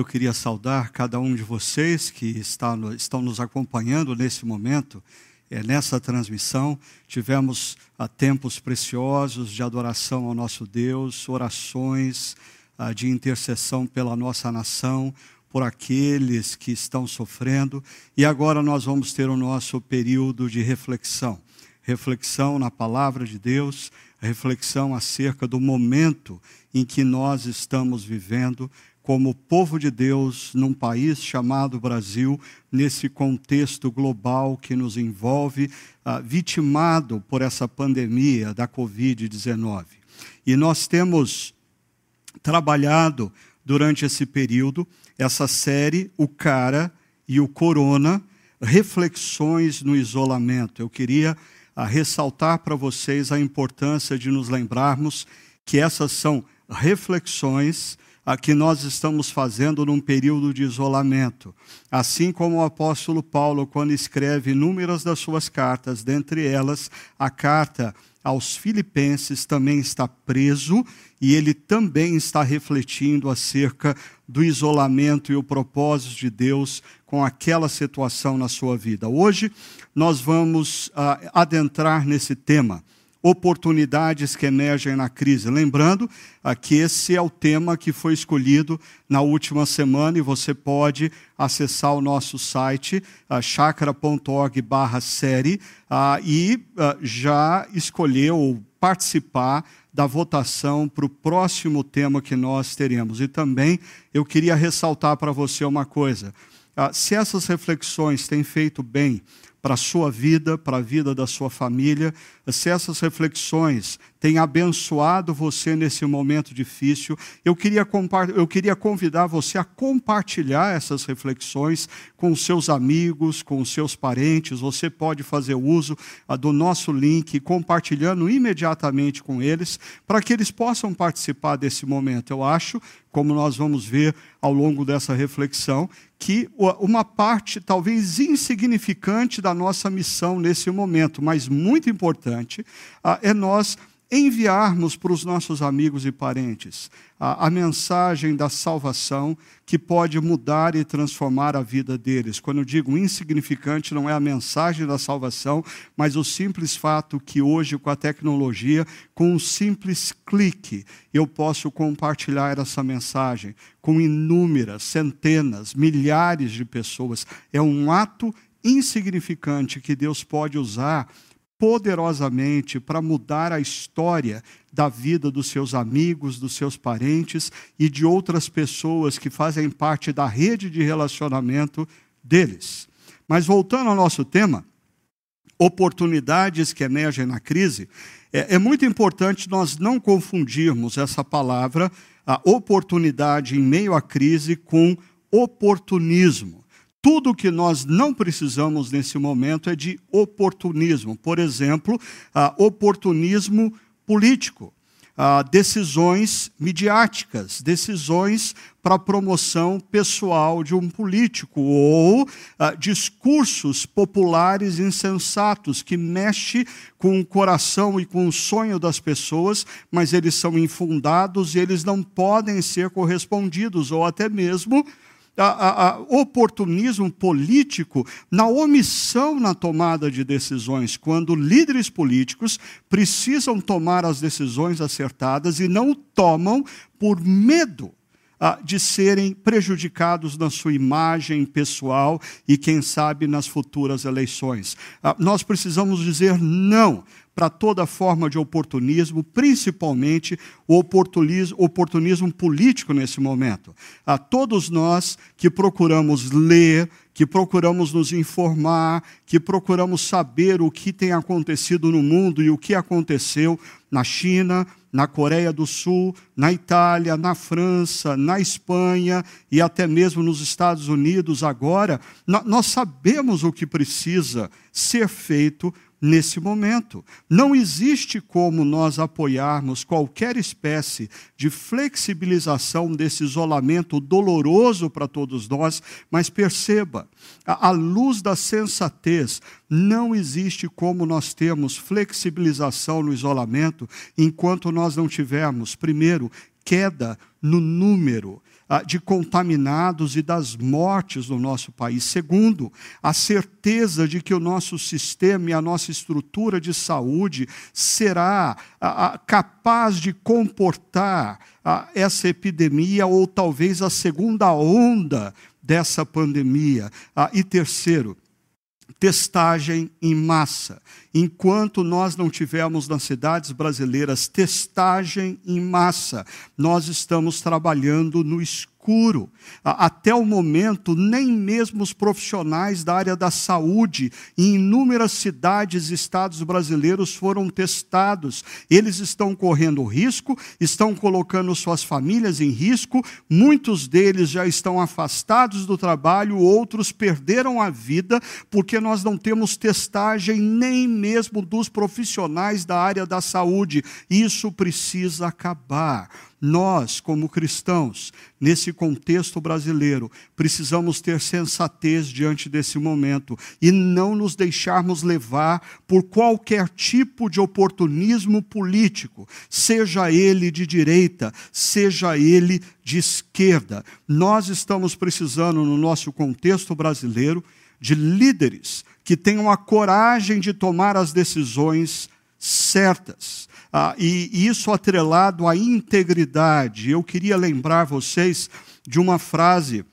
Eu queria saudar cada um de vocês que está no, estão nos acompanhando nesse momento, é, nessa transmissão. Tivemos ah, tempos preciosos de adoração ao nosso Deus, orações ah, de intercessão pela nossa nação, por aqueles que estão sofrendo. E agora nós vamos ter o nosso período de reflexão reflexão na palavra de Deus, reflexão acerca do momento em que nós estamos vivendo como povo de Deus num país chamado Brasil, nesse contexto global que nos envolve, ah, vitimado por essa pandemia da Covid-19. E nós temos trabalhado durante esse período essa série O Cara e o Corona, reflexões no isolamento. Eu queria ah, ressaltar para vocês a importância de nos lembrarmos que essas são reflexões a que nós estamos fazendo num período de isolamento. Assim como o apóstolo Paulo, quando escreve inúmeras das suas cartas, dentre elas a carta aos Filipenses, também está preso e ele também está refletindo acerca do isolamento e o propósito de Deus com aquela situação na sua vida. Hoje nós vamos uh, adentrar nesse tema oportunidades que emergem na crise. Lembrando ah, que esse é o tema que foi escolhido na última semana e você pode acessar o nosso site, uh, chakra.org barra série, uh, e uh, já escolher ou participar da votação para o próximo tema que nós teremos. E também eu queria ressaltar para você uma coisa. se essas reflexões têm feito bem para a sua vida, para a vida da sua família. Se essas reflexões têm abençoado você nesse momento difícil, eu queria, eu queria convidar você a compartilhar essas reflexões com seus amigos, com seus parentes. Você pode fazer uso ah, do nosso link, compartilhando imediatamente com eles, para que eles possam participar desse momento. Eu acho, como nós vamos ver ao longo dessa reflexão, que uma parte talvez insignificante da nossa missão nesse momento, mas muito importante, ah, é nós enviarmos para os nossos amigos e parentes a, a, mensagem da salvação que pode mudar e transformar a vida deles. Quando eu digo insignificante, não é a mensagem da salvação, mas o simples fato que hoje, com a tecnologia, com um simples clique, eu posso compartilhar essa mensagem com inúmeras, centenas, milhares de pessoas. É um ato insignificante que Deus pode usar poderosamente para mudar a história da vida dos seus amigos, dos seus parentes e de outras pessoas que fazem parte da rede de relacionamento deles. Mas voltando ao nosso tema, oportunidades que emergem na crise, é, é muito importante nós não confundirmos essa palavra, a oportunidade em meio à crise, com oportunismo. Tudo que nós não precisamos nesse momento é de oportunismo. Por exemplo, uh, oportunismo político, uh, decisões midiáticas, decisões para promoção pessoal de um político, ou uh, discursos populares insensatos que mexem com o coração e com o sonho das pessoas, mas eles são infundados e eles não podem ser correspondidos, ou até mesmo a, a, a oportunismo político na omissão na tomada de decisões, quando líderes políticos precisam tomar as decisões acertadas e não tomam por medo de serem prejudicados na sua imagem pessoal e, quem sabe, nas futuras eleições. nós precisamos dizer não para toda forma de oportunismo, principalmente o oportunismo, oportunismo político nesse momento. A todos nós que procuramos ler, que procuramos nos informar, que procuramos saber o que tem acontecido no mundo e o que aconteceu na China, na Coreia do Sul, na Itália, na França, na Espanha e até mesmo nos Estados Unidos agora, nós sabemos o que precisa ser feito nesse momento. Não existe como nós apoiarmos qualquer espécie de flexibilização desse isolamento doloroso para todos nós, mas perceba, à luz da sensatez, não existe como nós termos flexibilização no isolamento enquanto nós não tivermos, primeiro, queda no número de contaminados e das mortes no nosso país. Segundo, a certeza de que o nosso sistema e a nossa estrutura de saúde será ah, capaz de comportar essa epidemia ou talvez a segunda onda dessa pandemia. e terceiro, testagem em massa. Enquanto nós não tivermos nas cidades brasileiras testagem em massa, nós estamos trabalhando no escuro escuro. Até o momento, nem mesmo os profissionais da área da saúde, em inúmeras cidades e estados brasileiros, foram testados. Eles estão correndo risco, estão colocando suas famílias em risco, muitos deles já estão afastados do trabalho, outros perderam a vida, porque nós não temos testagem nem mesmo dos profissionais da área da saúde. Isso precisa acabar. Nós, como cristãos, nesse contexto brasileiro, precisamos ter sensatez diante desse momento e não nos deixarmos levar por qualquer tipo de oportunismo político, seja ele de direita, seja ele de esquerda. Nós estamos precisando, no nosso contexto brasileiro, de líderes que tenham a coragem de tomar as decisões certas ah, e isso atrelado à integridade. Eu queria lembrar vocês de uma frase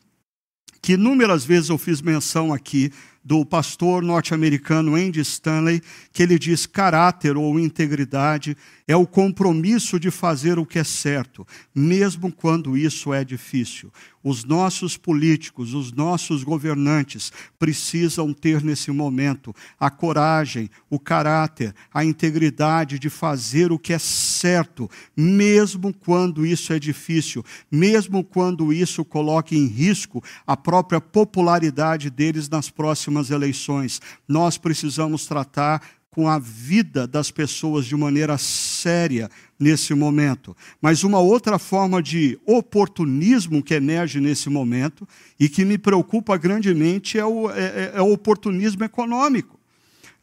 que inúmeras vezes eu fiz menção aqui, do pastor norte-americano Andy Stanley, que ele diz: caráter ou integridade é o compromisso de fazer o que é certo, mesmo quando isso é difícil. Os nossos políticos, os nossos governantes precisam ter nesse momento a coragem, o caráter, a integridade de fazer o que é certo, mesmo quando isso é difícil, mesmo quando isso coloca em risco a própria popularidade deles nas próximas eleições. Nós precisamos tratar com a vida das pessoas de maneira séria nesse momento. Mas uma outra forma de oportunismo que emerge nesse momento e que me preocupa grandemente é o, é, é, é o oportunismo econômico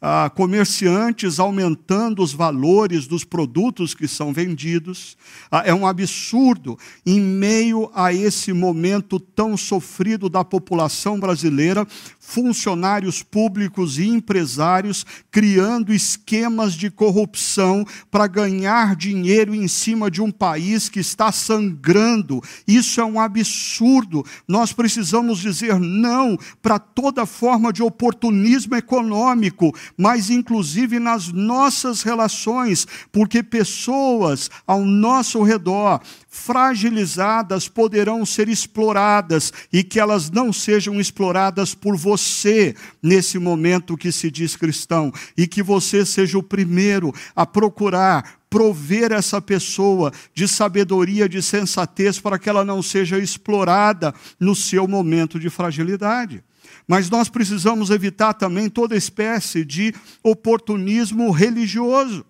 ah, comerciantes aumentando os valores dos produtos que são vendidos. Ah, é um absurdo, em meio a esse momento tão sofrido da população brasileira, funcionários públicos e empresários criando esquemas de corrupção para ganhar dinheiro em cima de um país que está sangrando. Isso é um absurdo. Nós precisamos dizer não para toda forma de oportunismo econômico, mas inclusive nas nossas relações, porque pessoas ao nosso redor fragilizadas poderão ser exploradas e que elas não sejam exploradas por você nesse momento que se diz cristão e que você seja o primeiro a procurar prover essa pessoa de sabedoria, de sensatez para que ela não seja explorada no seu momento de fragilidade. Mas nós precisamos evitar também toda espécie de oportunismo religioso.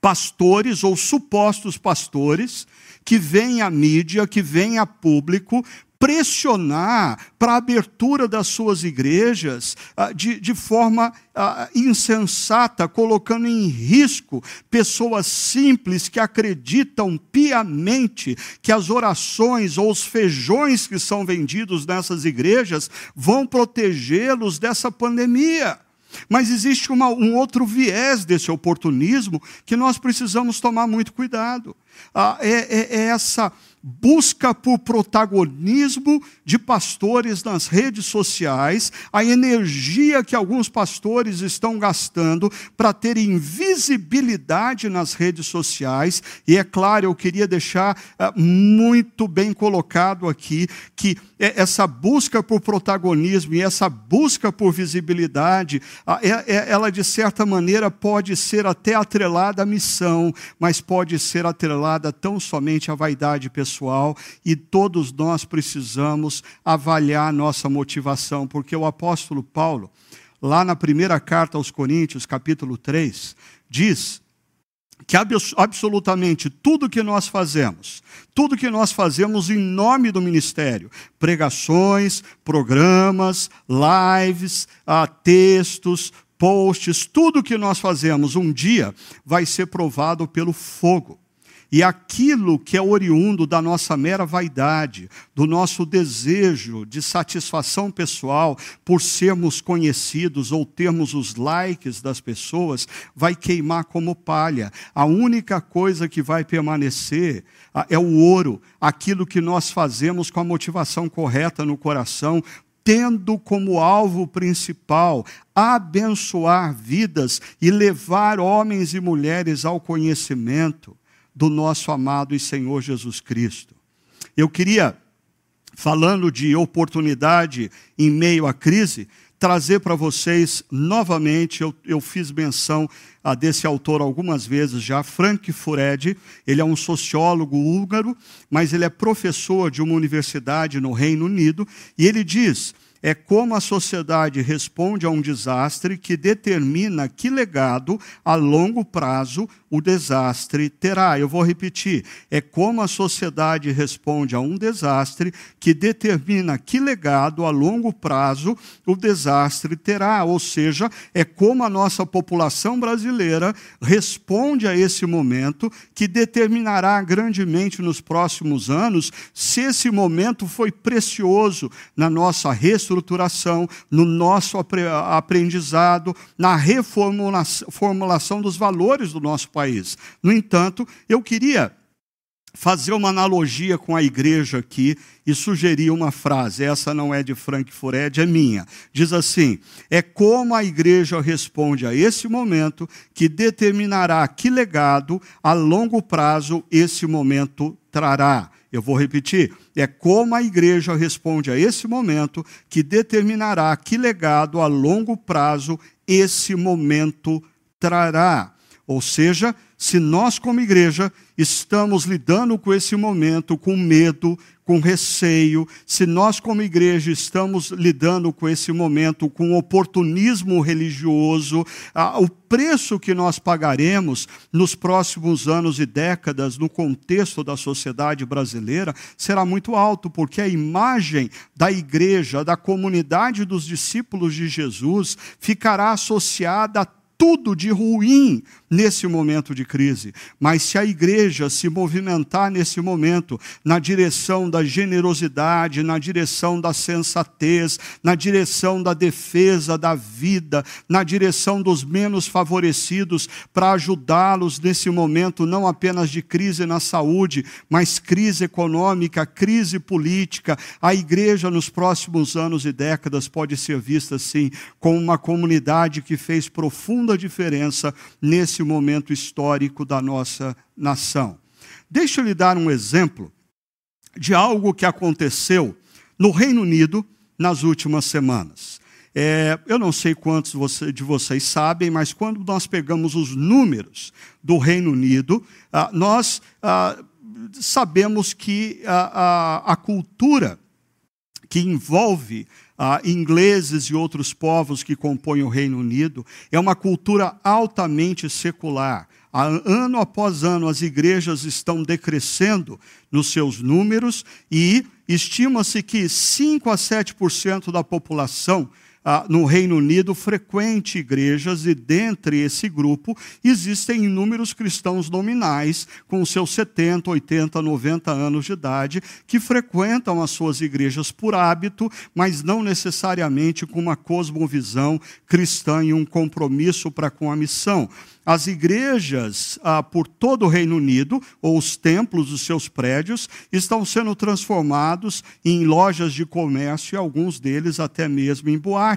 Pastores ou supostos pastores que vêm à mídia, que vêm a público pressionar para a abertura das suas igrejas ah, de, de forma ah, insensata, colocando em risco pessoas simples que acreditam piamente que as orações ou os feijões que são vendidos nessas igrejas vão protegê-los dessa pandemia. Mas existe uma, um outro viés desse oportunismo que nós precisamos tomar muito cuidado. Ah, é, é, é essa busca por protagonismo de pastores nas redes sociais, a energia que alguns pastores estão gastando para terem visibilidade nas redes sociais. E é claro, eu queria deixar uh, muito bem colocado aqui que essa busca por protagonismo e essa busca por visibilidade, uh, é, ela de certa maneira pode ser até atrelada à missão, mas pode ser atrelada tão somente à vaidade pessoal pessoal e todos nós precisamos avaliar nossa motivação, porque o apóstolo Paulo, lá na primeira carta aos Coríntios, capítulo 3, diz que absolutamente tudo que nós fazemos, tudo que nós fazemos em nome do ministério, pregações, programas, lives, ah, textos, posts, tudo que nós fazemos um dia vai ser provado pelo fogo. E aquilo que é oriundo da nossa mera vaidade, do nosso desejo de satisfação pessoal por sermos conhecidos ou termos os likes das pessoas, vai queimar como palha. A única coisa que vai permanecer é o ouro, aquilo que nós fazemos com a motivação correta no coração, tendo como alvo principal abençoar vidas e levar homens e mulheres ao conhecimento do nosso amado e Senhor Jesus Cristo. Eu queria, falando de oportunidade em meio à crise, trazer para vocês novamente, eu, eu fiz menção a desse autor algumas vezes já, Frank Furedi, ele é um sociólogo húngaro, mas ele é professor de uma universidade no Reino Unido, e ele diz é como a sociedade responde a um desastre que determina que legado a longo prazo o desastre terá. Eu vou repetir: é como a sociedade responde a um desastre que determina que legado a longo prazo o desastre terá. Ou seja, é como a nossa população brasileira responde a esse momento que determinará grandemente nos próximos anos se esse momento foi precioso na nossa reestruturação estruturação, no nosso aprendizado, na reformulação dos valores do nosso país. No entanto, eu queria fazer uma analogia com a igreja aqui e sugerir uma frase. Essa não é de Frank Fured, é minha. Diz assim: É como a igreja responde a esse momento que determinará que legado a longo prazo esse momento trará. Eu vou repetir: é como a igreja responde a esse momento que determinará que legado a longo prazo esse momento trará. Ou seja, se nós, como igreja, estamos lidando com esse momento com medo, com receio, se nós, como igreja, estamos lidando com esse momento com oportunismo religioso, o preço que nós pagaremos nos próximos anos e décadas, no contexto da sociedade brasileira, será muito alto, porque a imagem da igreja, da comunidade dos discípulos de Jesus, ficará associada a tudo de ruim nesse momento de crise. Mas se a igreja se movimentar nesse momento na direção da generosidade, na direção da sensatez, na direção da defesa da vida, na direção dos menos favorecidos, para ajudá-los nesse momento não apenas de crise na saúde, mas crise econômica, crise política, a igreja nos próximos anos e décadas pode ser vista assim como uma comunidade que fez profunda diferença nesse momento histórico da nossa nação. Deixa eu lhe dar um exemplo de algo que aconteceu no Reino Unido nas últimas semanas. É, eu não sei quantos de vocês sabem, mas quando nós pegamos os números do Reino Unido, ah, nós ah, sabemos que a, a, a cultura que envolve ah, ingleses e outros povos que compõem o Reino Unido, é uma cultura altamente secular. Ano após ano, as igrejas estão decrescendo nos seus números e estima-se que 5 a 7% da população ah, no Reino Unido frequente igrejas e dentre esse grupo existem inúmeros cristãos nominais com seus 70, 80, 90 anos de idade que frequentam as suas igrejas por hábito, mas não necessariamente com uma cosmovisão cristã e um compromisso para com a missão. As igrejas ah, por todo o Reino Unido, ou os templos dos seus prédios, estão sendo transformados em lojas de comércio e alguns deles até mesmo em boates.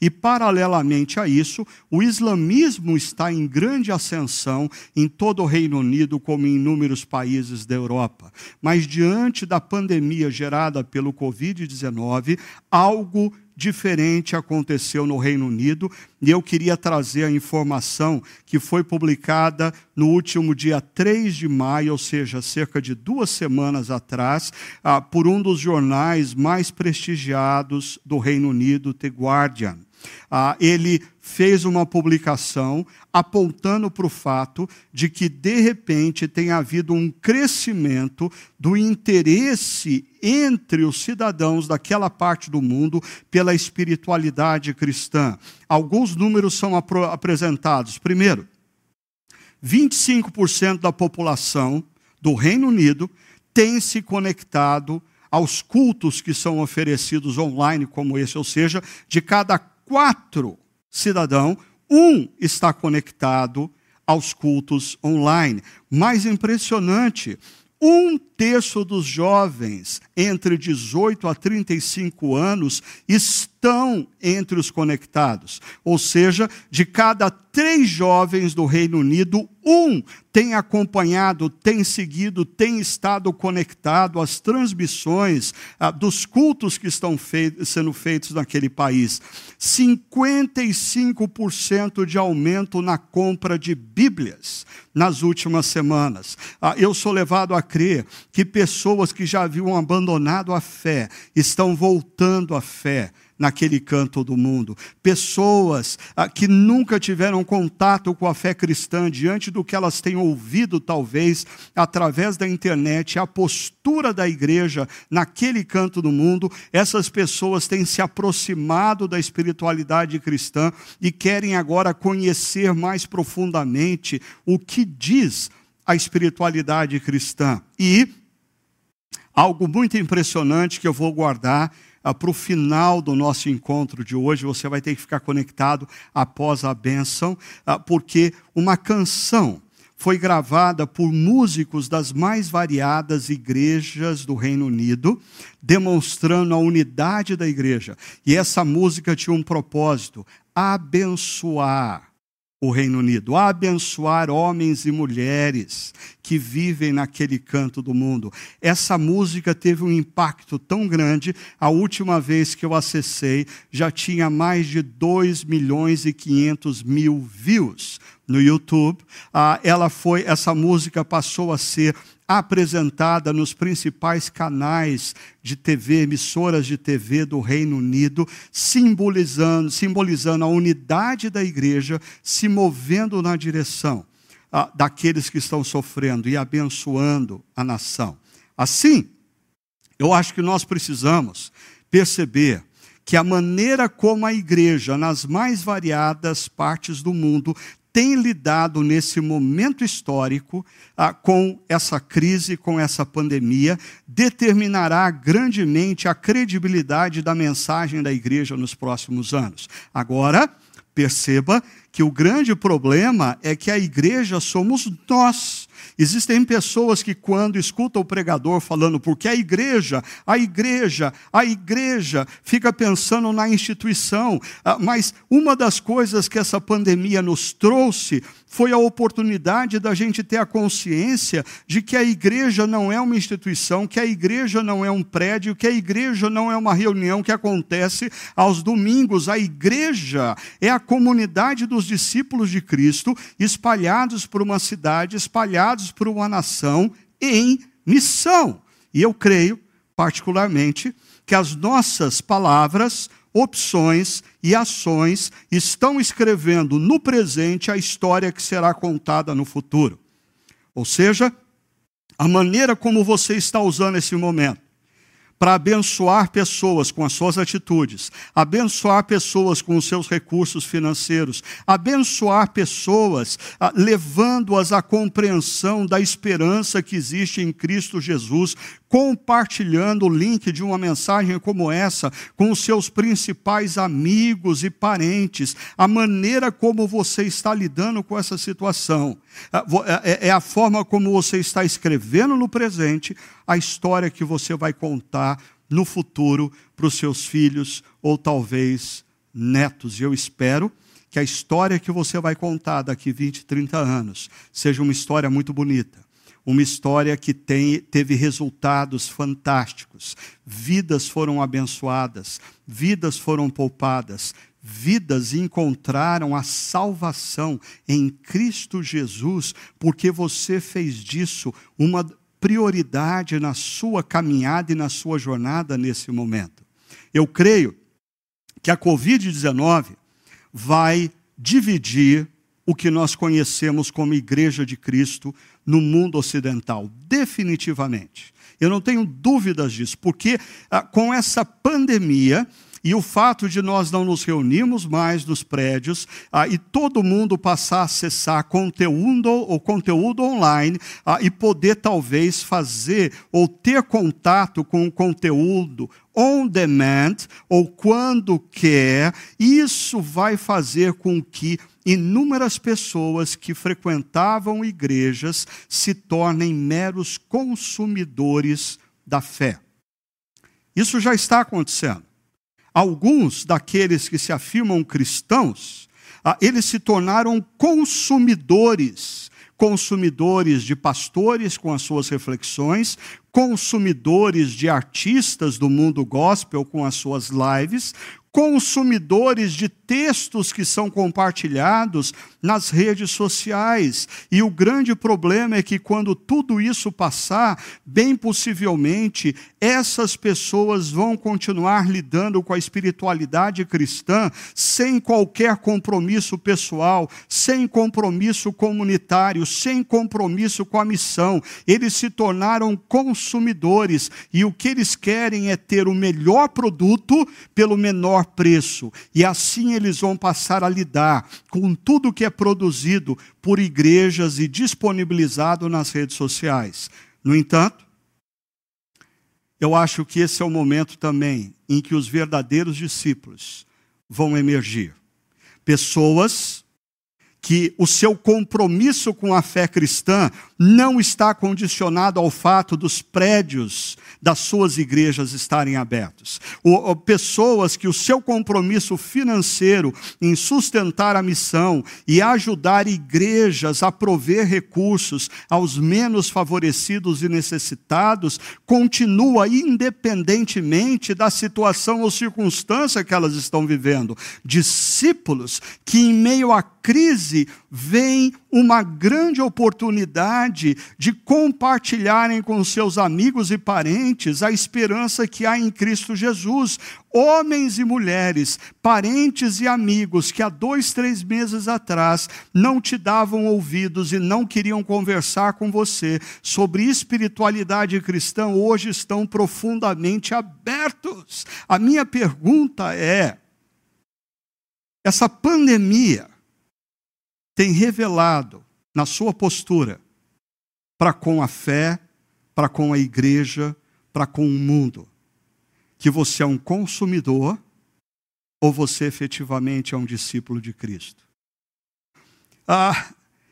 E, paralelamente a isso, o islamismo está em grande ascensão em todo o Reino Unido, como em inúmeros países da Europa. Mas, diante da pandemia gerada pelo Covid-19, algo diferente aconteceu no Reino Unido, e eu queria trazer a informação que foi publicada no último dia 3 de maio, ou seja, cerca de duas semanas atrás, ah, por um dos jornais mais prestigiados do Reino Unido, The Guardian. Ah, ele fez uma publicação apontando para o fato de que, de repente, tem havido um crescimento do interesse entre os cidadãos daquela parte do mundo pela espiritualidade cristã. Alguns números são apresentados. Primeiro, 25% da população do Reino Unido tem se conectado aos cultos que são oferecidos online, como esse, ou seja, de cada quatro cidadãos, um está conectado aos cultos online. Mais impressionante, um terço dos jovens entre 18 a 35 anos estão entre os conectados. Ou seja, de cada três jovens do Reino Unido, um tem acompanhado, tem seguido, tem estado conectado às transmissões ah, dos cultos que estão sendo feitos naquele país. 55% de aumento na compra de Bíblias nas últimas semanas. Ah, eu sou levado a crer que pessoas que já haviam abandonado a fé estão voltando à fé naquele canto do mundo. Pessoas ah, que nunca tiveram contato com a fé cristã, diante do que elas têm ouvido, talvez, através da internet, a postura da igreja naquele canto do mundo, essas pessoas têm se aproximado da espiritualidade cristã e querem agora conhecer mais profundamente o que diz a espiritualidade cristã. E algo muito impressionante que eu vou guardar ah, para o final do nosso encontro de hoje. Você vai ter que ficar conectado após a bênção, ah, porque uma canção foi gravada por músicos das mais variadas igrejas do Reino Unido, demonstrando a unidade da igreja. E essa música tinha um propósito: abençoar o Reino Unido, abençoar homens e mulheres que vivem naquele canto do mundo. Essa música teve um impacto tão grande, a última vez que eu acessei já tinha mais de 2 milhões e 500 mil views no YouTube. Ah, ela foi, essa música passou a ser apresentada nos principais canais de TV, emissoras de TV do Reino Unido, simbolizando, simbolizando a unidade da igreja, se movendo na direção ah, daqueles que estão sofrendo e abençoando a nação. Assim, eu acho que nós precisamos perceber que a maneira como a igreja, nas mais variadas partes do mundo, tem lidado nesse momento histórico ah, com essa crise, com essa pandemia, determinará grandemente a credibilidade da mensagem da igreja nos próximos anos. Agora, perceba que o grande problema é que a igreja somos nós. Existem pessoas que, quando escutam o pregador falando, porque a igreja, a igreja, a igreja, fica pensando na instituição. Ah, mas uma das coisas que essa pandemia nos trouxe foi a oportunidade da gente ter a consciência de que a igreja não é uma instituição, que a igreja não é um prédio, que a igreja não é uma reunião que acontece aos domingos. A igreja é a comunidade dos discípulos de Cristo espalhados por uma cidade, espalhados por uma nação em missão. E eu creio, particularmente, que as nossas palavras opções e ações estão escrevendo no presente a história que será contada no futuro. Ou seja, a maneira como você está usando esse momento para abençoar pessoas com as suas atitudes, abençoar pessoas com os seus recursos financeiros, abençoar pessoas ah, levando-as à compreensão da esperança que existe em Cristo Jesus, compartilhando o link de uma mensagem como essa com os seus principais amigos e parentes, a maneira como você está lidando com essa situação, é, é, é a forma como você está escrevendo no presente a história que você vai contar no futuro para os seus filhos ou talvez netos. E eu espero que a história que você vai contar daqui 20, 30 anos seja uma história muito bonita uma história que tem, teve resultados fantásticos. Vidas foram abençoadas, vidas foram poupadas, vidas encontraram a salvação em Cristo Jesus, porque você fez disso uma prioridade na sua caminhada e na sua jornada nesse momento. Eu creio que a Covid-19 vai dividir o que nós conhecemos como Igreja de Cristo no mundo ocidental, definitivamente. Eu não tenho dúvidas disso, porque ah, com essa pandemia, e o fato de nós não nos reunirmos mais nos prédios ah, e todo mundo passar a acessar conteúdo ou conteúdo online ah, e poder talvez fazer ou ter contato com o conteúdo on demand ou quando quer, isso vai fazer com que inúmeras pessoas que frequentavam igrejas se tornem meros consumidores da fé. Isso já está acontecendo. Alguns daqueles que se afirmam cristãos, ah, eles se tornaram consumidores consumidores de pastores com as suas reflexões, consumidores de artistas do mundo gospel com as suas lives, consumidores de textos que são compartilhados nas redes sociais. E o grande problema é que quando tudo isso passar, bem possivelmente essas pessoas vão continuar lidando com a espiritualidade cristã sem qualquer compromisso pessoal, sem compromisso comunitário, sem compromisso com a missão. Eles se tornaram consumidores e o que eles querem é ter o melhor produto pelo menor preço. E assim eles vão passar a lidar com tudo que é produzido por igrejas e disponibilizado nas redes sociais. No entanto, eu acho que esse é o momento também em que os verdadeiros discípulos vão emergir. Pessoas que o seu compromisso com a fé cristã não está condicionado ao fato dos prédios das suas igrejas estarem abertos. Ou, pessoas que o seu compromisso financeiro em sustentar a missão e ajudar igrejas a prover recursos aos menos favorecidos e necessitados continua independentemente da situação ou circunstância que elas estão vivendo. Discípulos que, em meio à crise, veem uma grande oportunidade de compartilharem com seus amigos e parentes a esperança que há em Cristo Jesus. Homens e mulheres, parentes e amigos que há dois, três meses atrás não te davam ouvidos e não queriam conversar com você sobre espiritualidade cristã, hoje estão profundamente abertos. A minha pergunta é: essa pandemia, tem revelado na sua postura para com a fé, para com a igreja, para com o mundo, que você é um consumidor ou você efetivamente é um discípulo de Cristo. Ah,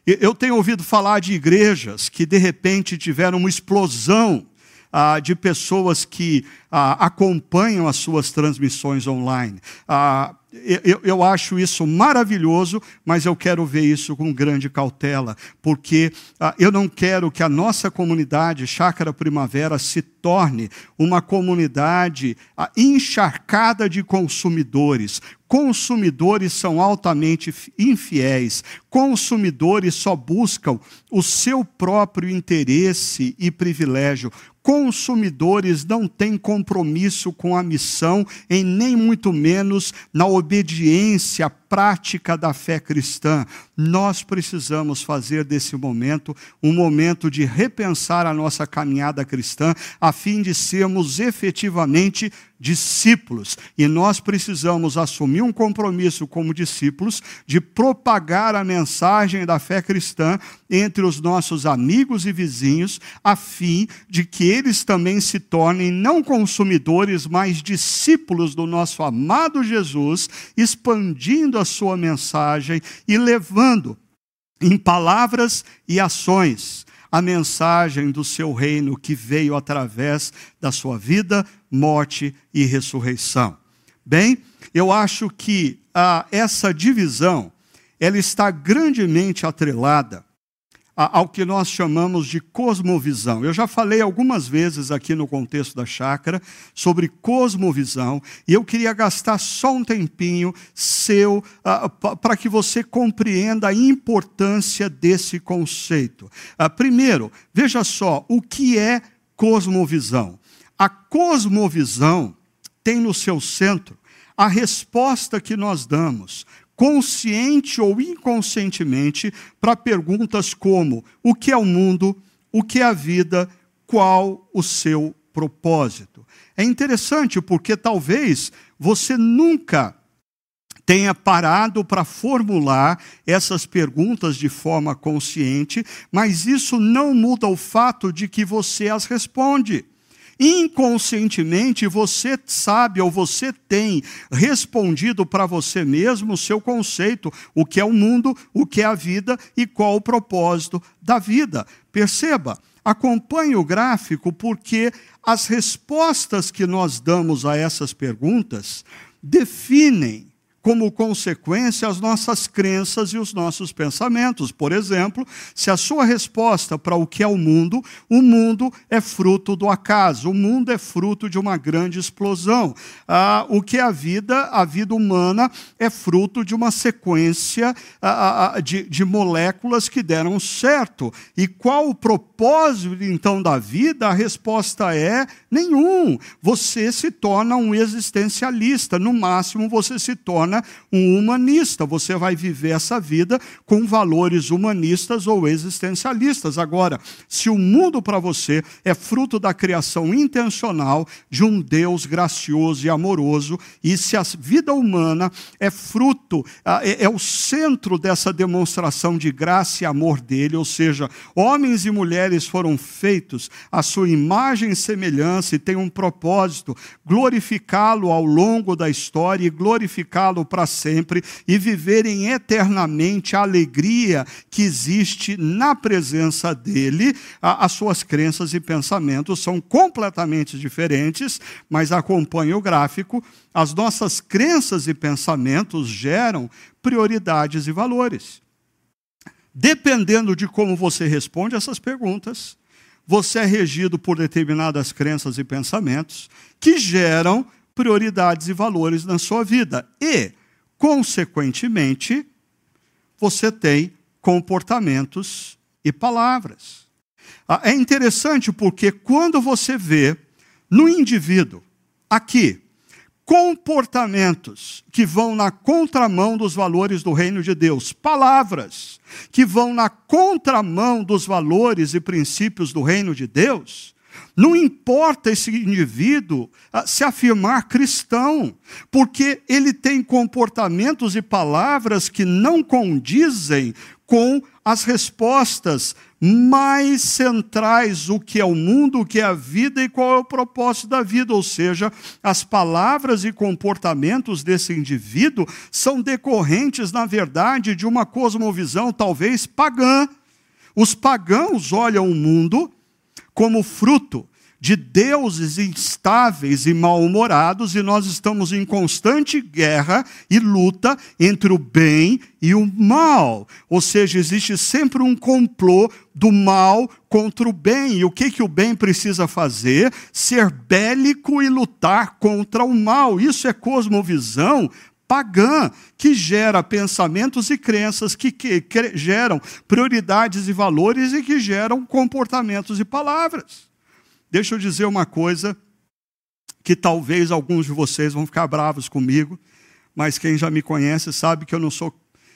eu tenho ouvido falar de igrejas que de repente tiveram uma explosão ah, de pessoas que ah, acompanham as suas transmissões online. Ah, eu, eu, acho isso maravilhoso, mas eu quero ver isso com grande cautela, porque ah, eu não quero que a nossa comunidade Chácara Primavera se torne uma comunidade ah, encharcada de consumidores. Consumidores são altamente infiéis, consumidores só buscam o seu próprio interesse e privilégio consumidores não têm compromisso com a missão, em nem muito menos na obediência prática da fé cristã. Nós precisamos fazer desse momento um momento de repensar a nossa caminhada cristã, a fim de sermos efetivamente discípulos. E nós precisamos assumir um compromisso como discípulos de propagar a mensagem da fé cristã entre os nossos amigos e vizinhos, a fim de que eles também se tornem não consumidores, mas discípulos do nosso amado Jesus, expandindo a sua mensagem e levando em palavras e ações a mensagem do seu reino que veio através da sua vida, morte e ressurreição. Bem, eu acho que ah, essa divisão ela está grandemente atrelada ao que nós chamamos de cosmovisão. Eu já falei algumas vezes aqui no contexto da chácara sobre cosmovisão, e eu queria gastar só um tempinho seu uh, para que você compreenda a importância desse conceito. Uh, primeiro, veja só, o que é cosmovisão? A cosmovisão tem no seu centro a resposta que nós damos consciente ou inconscientemente, para perguntas como: o que é o mundo, o que é a vida, qual o seu propósito. É interessante porque talvez você nunca tenha parado para formular essas perguntas de forma consciente, mas isso não muda o fato de que você as responde. Inconscientemente você sabe ou você tem respondido para você mesmo o seu conceito, o que é o mundo, o que é a vida e qual o propósito da vida. Perceba, acompanhe o gráfico porque as respostas que nós damos a essas perguntas definem como consequência as nossas crenças e os nossos pensamentos. Por exemplo, se a sua resposta para o que é o mundo, o mundo é fruto do acaso, o mundo é fruto de uma grande explosão. Ah, o que é a vida, a vida humana, é fruto de uma sequência ah, ah, de, de moléculas que deram certo. E qual o propósito, então, da vida? A resposta é nenhum. Você se torna um existencialista, no máximo, você se torna torna um humanista. Você vai viver essa vida com valores humanistas ou existencialistas. Agora, se o mundo para você é fruto da criação intencional de um Deus gracioso e amoroso, e se a vida humana é fruto, é, é o centro dessa demonstração de graça e amor dele, ou seja, homens e mulheres foram feitos à sua imagem e semelhança e têm um propósito, glorificá-lo ao longo da história e glorificá-lo para sempre e viverem eternamente a alegria que existe na presença dele, as suas crenças e pensamentos são completamente diferentes, mas acompanhe o gráfico, as nossas crenças e pensamentos geram prioridades e valores. Dependendo de como você responde essas perguntas, você é regido por determinadas crenças e pensamentos que geram prioridades e valores na sua vida. E, consequentemente, você tem comportamentos e palavras. Ah, é interessante porque quando você vê no indivíduo, aqui, comportamentos que vão na contramão dos valores do reino de Deus, palavras que vão na contramão dos valores e princípios do reino de Deus, não importa esse indivíduo ah, se afirmar cristão, porque ele tem comportamentos e palavras que não condizem com as respostas mais centrais, o que é o mundo, o que é a vida e qual é o propósito da vida. Ou seja, as palavras e comportamentos desse indivíduo são decorrentes, na verdade, de uma cosmovisão talvez pagã. Os pagãos olham o mundo como fruto de deuses instáveis e mal-humorados, e nós estamos em constante guerra e luta entre o bem e o mal. Ou seja, existe sempre um complô do mal contra o bem. E o que, que o bem precisa fazer? Ser bélico e lutar contra o mal. Isso é cosmovisão pagã, que gera pensamentos e crenças, que, que, que, geram prioridades e valores e que geram comportamentos e palavras. Deixa eu dizer uma coisa que talvez alguns de vocês vão ficar bravos comigo, mas quem já me conhece sabe que eu não sou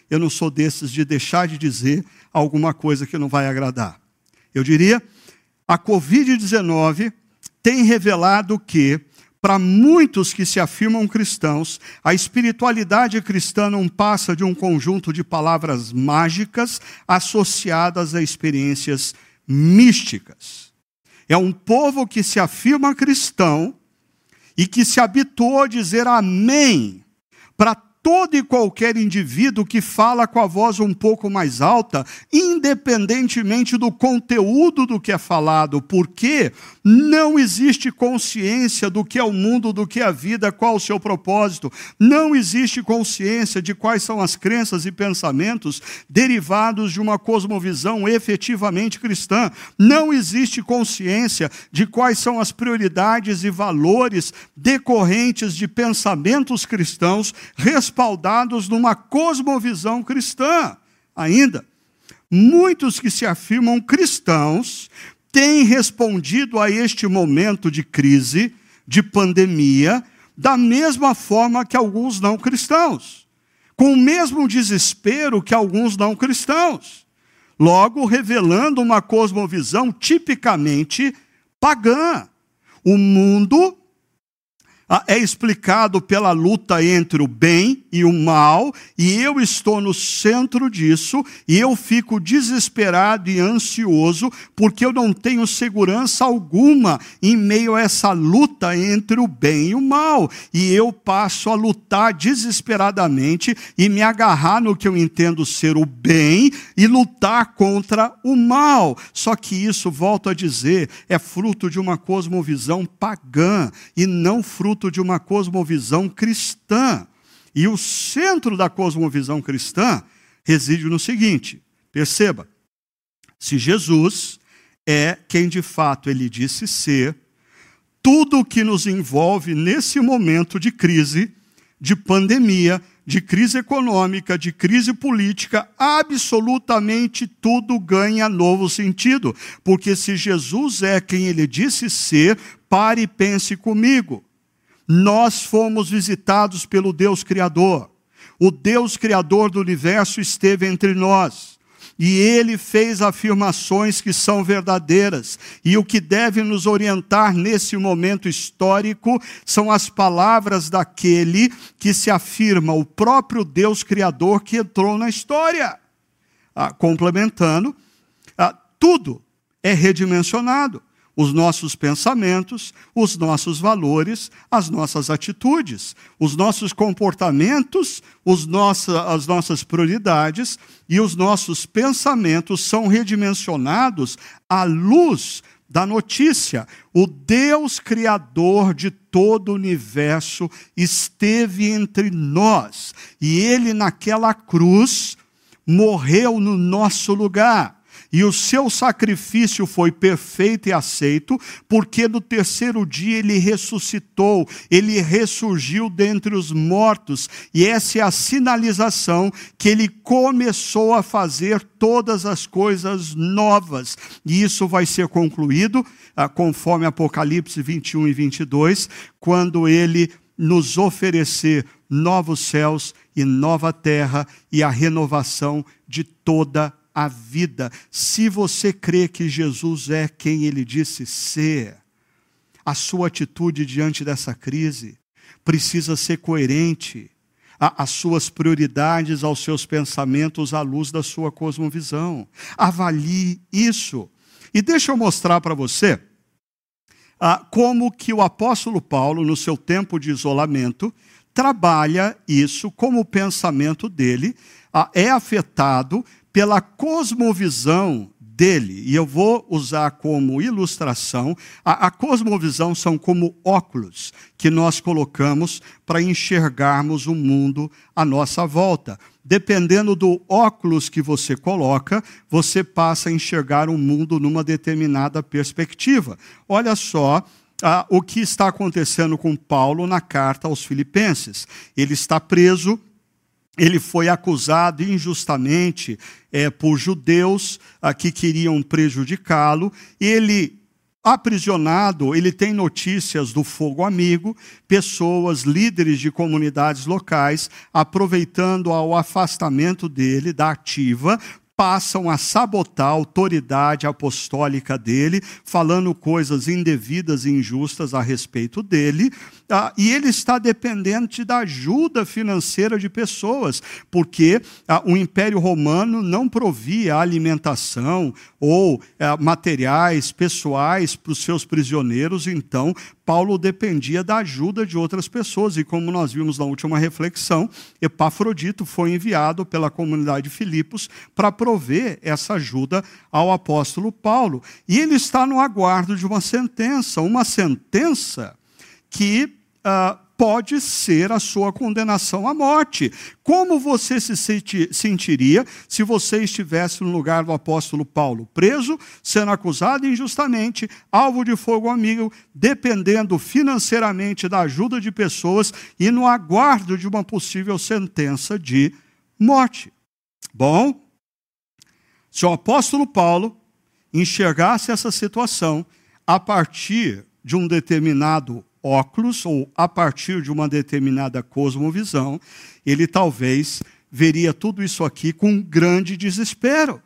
eu não sou desses de deixar de dizer alguma coisa que não vai agradar. Eu diria, a COVID-19 tem revelado que para muitos que se afirmam cristãos, a espiritualidade cristã não passa de um conjunto de palavras mágicas associadas a experiências místicas. É um povo que se afirma cristão e que se habituou a dizer amém para todo e qualquer indivíduo que fala com a voz um pouco mais alta, independentemente do conteúdo do que é falado, porque não existe consciência do que é o mundo, do que é a vida, qual o seu propósito, não existe consciência de quais são as crenças e pensamentos derivados de uma cosmovisão efetivamente cristã, não existe consciência de quais são as prioridades e valores decorrentes de pensamentos cristãos respaldados numa cosmovisão cristã. Ainda, muitos que se afirmam cristãos têm respondido a este momento de crise, de pandemia, da mesma forma que alguns não cristãos, com o mesmo desespero que alguns não cristãos, logo revelando uma cosmovisão tipicamente pagã, O mundo é explicado pela luta entre o bem e o mal, e eu estou no centro disso, e eu fico desesperado e ansioso, porque eu não tenho segurança alguma em meio a essa luta entre o bem e o mal, e eu passo a lutar desesperadamente e me agarrar no que eu entendo ser o bem e lutar contra o mal. Só que isso, volto a dizer, é fruto de uma cosmovisão pagã e não fruto fruto de uma cosmovisão cristã. E o centro da cosmovisão cristã reside no seguinte: perceba, se Jesus é quem de fato ele disse ser, tudo o que nos envolve nesse momento de crise, de pandemia, de crise econômica, de crise política, absolutamente tudo ganha novo sentido. Porque se Jesus é quem ele disse ser, pare e pense comigo nós fomos visitados pelo Deus Criador. O Deus Criador do universo esteve entre nós. E ele fez afirmações que são verdadeiras. E o que deve nos orientar nesse momento histórico são as palavras daquele que se afirma o próprio Deus Criador que entrou na história. Ah, complementando, ah, tudo é redimensionado os nossos pensamentos, os nossos valores, as nossas atitudes, os nossos comportamentos, os nossa, as nossas prioridades e os nossos pensamentos são redimensionados à luz da notícia. O Deus Criador de todo o universo esteve entre nós e ele, naquela cruz, morreu no nosso lugar e o seu sacrifício foi perfeito e aceito, porque no terceiro dia ele ressuscitou, ele ressurgiu dentre os mortos, e essa é a sinalização que ele começou a fazer todas as coisas novas. E isso vai ser concluído, ah, conforme Apocalipse 21 e 22, quando ele nos oferecer novos céus e nova terra e a renovação de toda a a vida. Se você crê que Jesus é quem ele disse ser, a sua atitude diante dessa crise precisa ser coerente às suas prioridades, aos seus pensamentos, à luz da sua cosmovisão. Avalie isso. E deixa eu mostrar para você ah, como que o apóstolo Paulo, no seu tempo de isolamento, trabalha isso, como o pensamento dele ah, é afetado pela cosmovisão dele, e eu vou usar como ilustração, a, a, cosmovisão são como óculos que nós colocamos para enxergarmos o mundo à nossa volta. Dependendo do óculos que você coloca, você passa a enxergar o mundo numa determinada perspectiva. Olha só o que está acontecendo com Paulo na carta aos Filipenses. Ele está preso ele foi acusado injustamente é, por judeus ah, que queriam prejudicá-lo. Ele aprisionado, ele tem notícias do fogo amigo, pessoas, líderes de comunidades locais, aproveitando ao afastamento dele da ativa passam a sabotar a autoridade apostólica dele, falando coisas indevidas e injustas a respeito dele, ah, e ele está dependente da ajuda financeira de pessoas, porque ah, o Império Romano não provia alimentação ou ah, materiais pessoais para os seus prisioneiros, então Paulo dependia da ajuda de outras pessoas, e como nós vimos na última reflexão, Epafrodito foi enviado pela comunidade de Filipos para prover essa ajuda ao apóstolo Paulo. E ele está no aguardo de uma sentença, uma sentença que uh, pode ser a sua condenação à morte. Como você se sentiria se você estivesse no lugar do apóstolo Paulo, preso, sendo acusado injustamente, alvo de fogo amigo, dependendo financeiramente da ajuda de pessoas e no aguardo de uma possível sentença de morte? Bom, se o apóstolo Paulo enxergasse essa situação a partir de um determinado óculos ou a partir de uma determinada cosmovisão, ele talvez veria tudo isso aqui com grande desespero.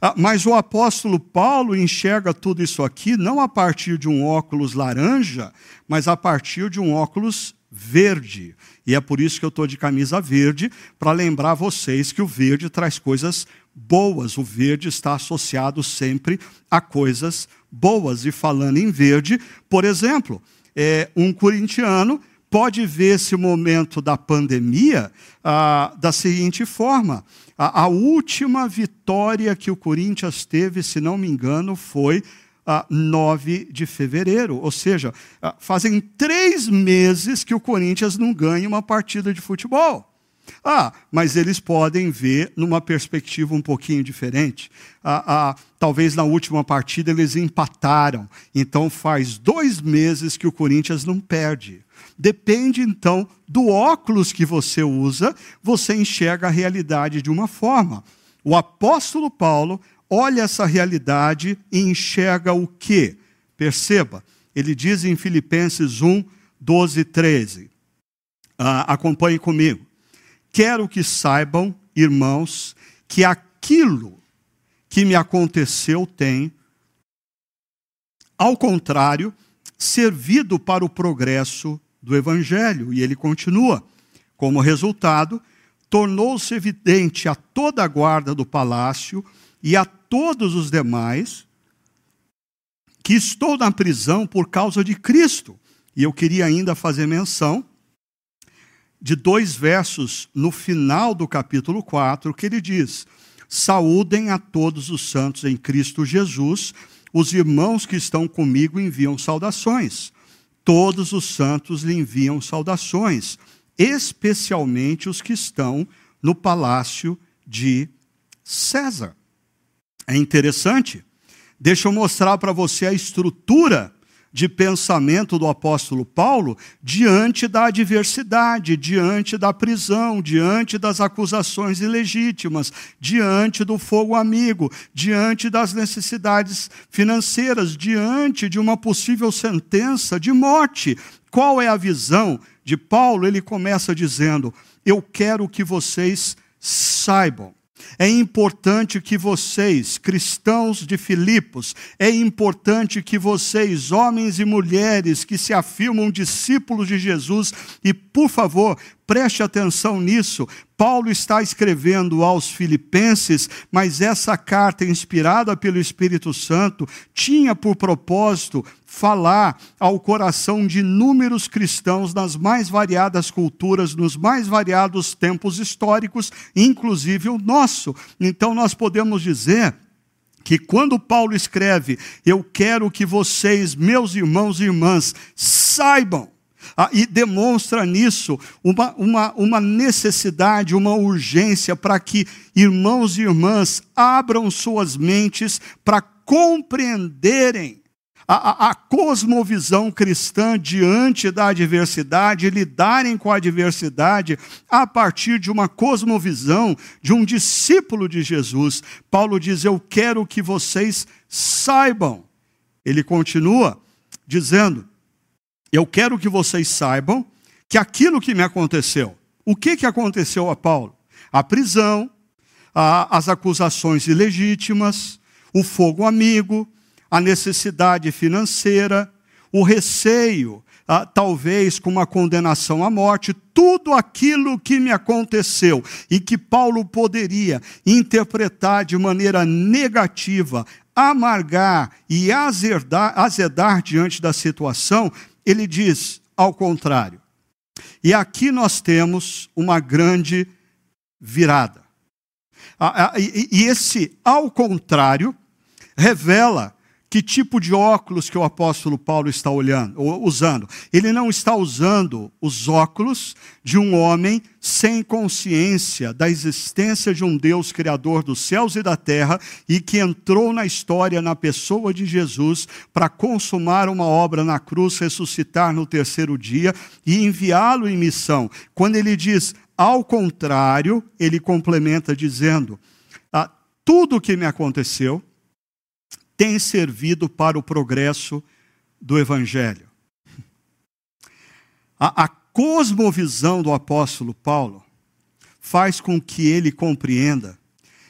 Ah, mas o apóstolo Paulo enxerga tudo isso aqui não a partir de um óculos laranja, mas a partir de um óculos verde. E é por isso que eu estou de camisa verde, para lembrar vocês que o verde traz coisas boas. O verde está associado sempre a coisas boas. E falando em verde, por exemplo, é, um corintiano pode ver esse momento da pandemia ah, da seguinte forma: a, a, última vitória que o Corinthians teve, se não me engano, foi ah, 9 de fevereiro. Ou seja, ah, fazem três meses que o Corinthians não ganha uma partida de futebol. Ah, mas eles podem ver numa perspectiva um pouquinho diferente. Ah, ah, talvez na última partida eles empataram. Então faz dois meses que o Corinthians não perde. Depende então do óculos que você usa, você enxerga a realidade de uma forma. O apóstolo Paulo olha essa realidade e enxerga o quê? Perceba, ele diz em Filipenses 1, 12 e 13. Ah, acompanhe comigo. Quero que saibam, irmãos, que aquilo que me aconteceu tem, ao contrário, servido para o progresso do Evangelho. E ele continua. Como resultado, tornou-se evidente a toda a guarda do palácio e a todos os demais que estou na prisão por causa de Cristo. E eu queria ainda fazer menção de dois versos no final do capítulo 4, que ele diz: Saúdem a todos os santos em Cristo Jesus, os irmãos que estão comigo enviam saudações. Todos os santos lhe enviam saudações, especialmente os que estão no palácio de César. É interessante. Deixa eu mostrar para você a estrutura de pensamento do apóstolo Paulo diante da adversidade, diante da prisão, diante das acusações ilegítimas, diante do fogo amigo, diante das necessidades financeiras, diante de uma possível sentença de morte. Qual é a visão de Paulo? Ele começa dizendo: Eu quero que vocês saibam é importante que vocês, cristãos de Filipos, é importante que vocês, homens e mulheres que se afirmam discípulos de Jesus, e por favor, preste atenção nisso. Paulo está escrevendo aos Filipenses, mas essa carta, inspirada pelo Espírito Santo, tinha por propósito falar ao coração de inúmeros cristãos nas mais variadas culturas, nos mais variados tempos históricos, inclusive o nosso. Então, nós podemos dizer que quando Paulo escreve, eu quero que vocês, meus irmãos e irmãs, saibam ah, e demonstra nisso uma, uma, uma necessidade, uma urgência para que irmãos e irmãs abram suas mentes para compreenderem a, a, cosmovisão cristã diante da adversidade, lidarem com a adversidade a partir de uma cosmovisão de um discípulo de Jesus. Paulo diz: Eu quero que vocês saibam. Ele continua dizendo: eu quero que vocês saibam que aquilo que me aconteceu, o que, que aconteceu a Paulo? A prisão, a, as acusações ilegítimas, o fogo amigo, a necessidade financeira, o receio, a, talvez com uma condenação à morte, tudo aquilo que me aconteceu e que Paulo poderia interpretar de maneira negativa, amargar e azedar, azedar diante da situação, ele diz ao contrário. E aqui nós temos uma grande virada. E esse ao contrário revela que tipo de óculos que o apóstolo Paulo está olhando, usando? Ele não está usando os óculos de um homem sem consciência da existência de um Deus criador dos céus e da terra e que entrou na história na pessoa de Jesus para consumar uma obra na cruz, ressuscitar no terceiro dia e enviá-lo em missão. Quando ele diz ao contrário, ele complementa dizendo: ah, tudo o que me aconteceu tem servido para o progresso do Evangelho. A, a cosmovisão do apóstolo Paulo faz com que ele compreenda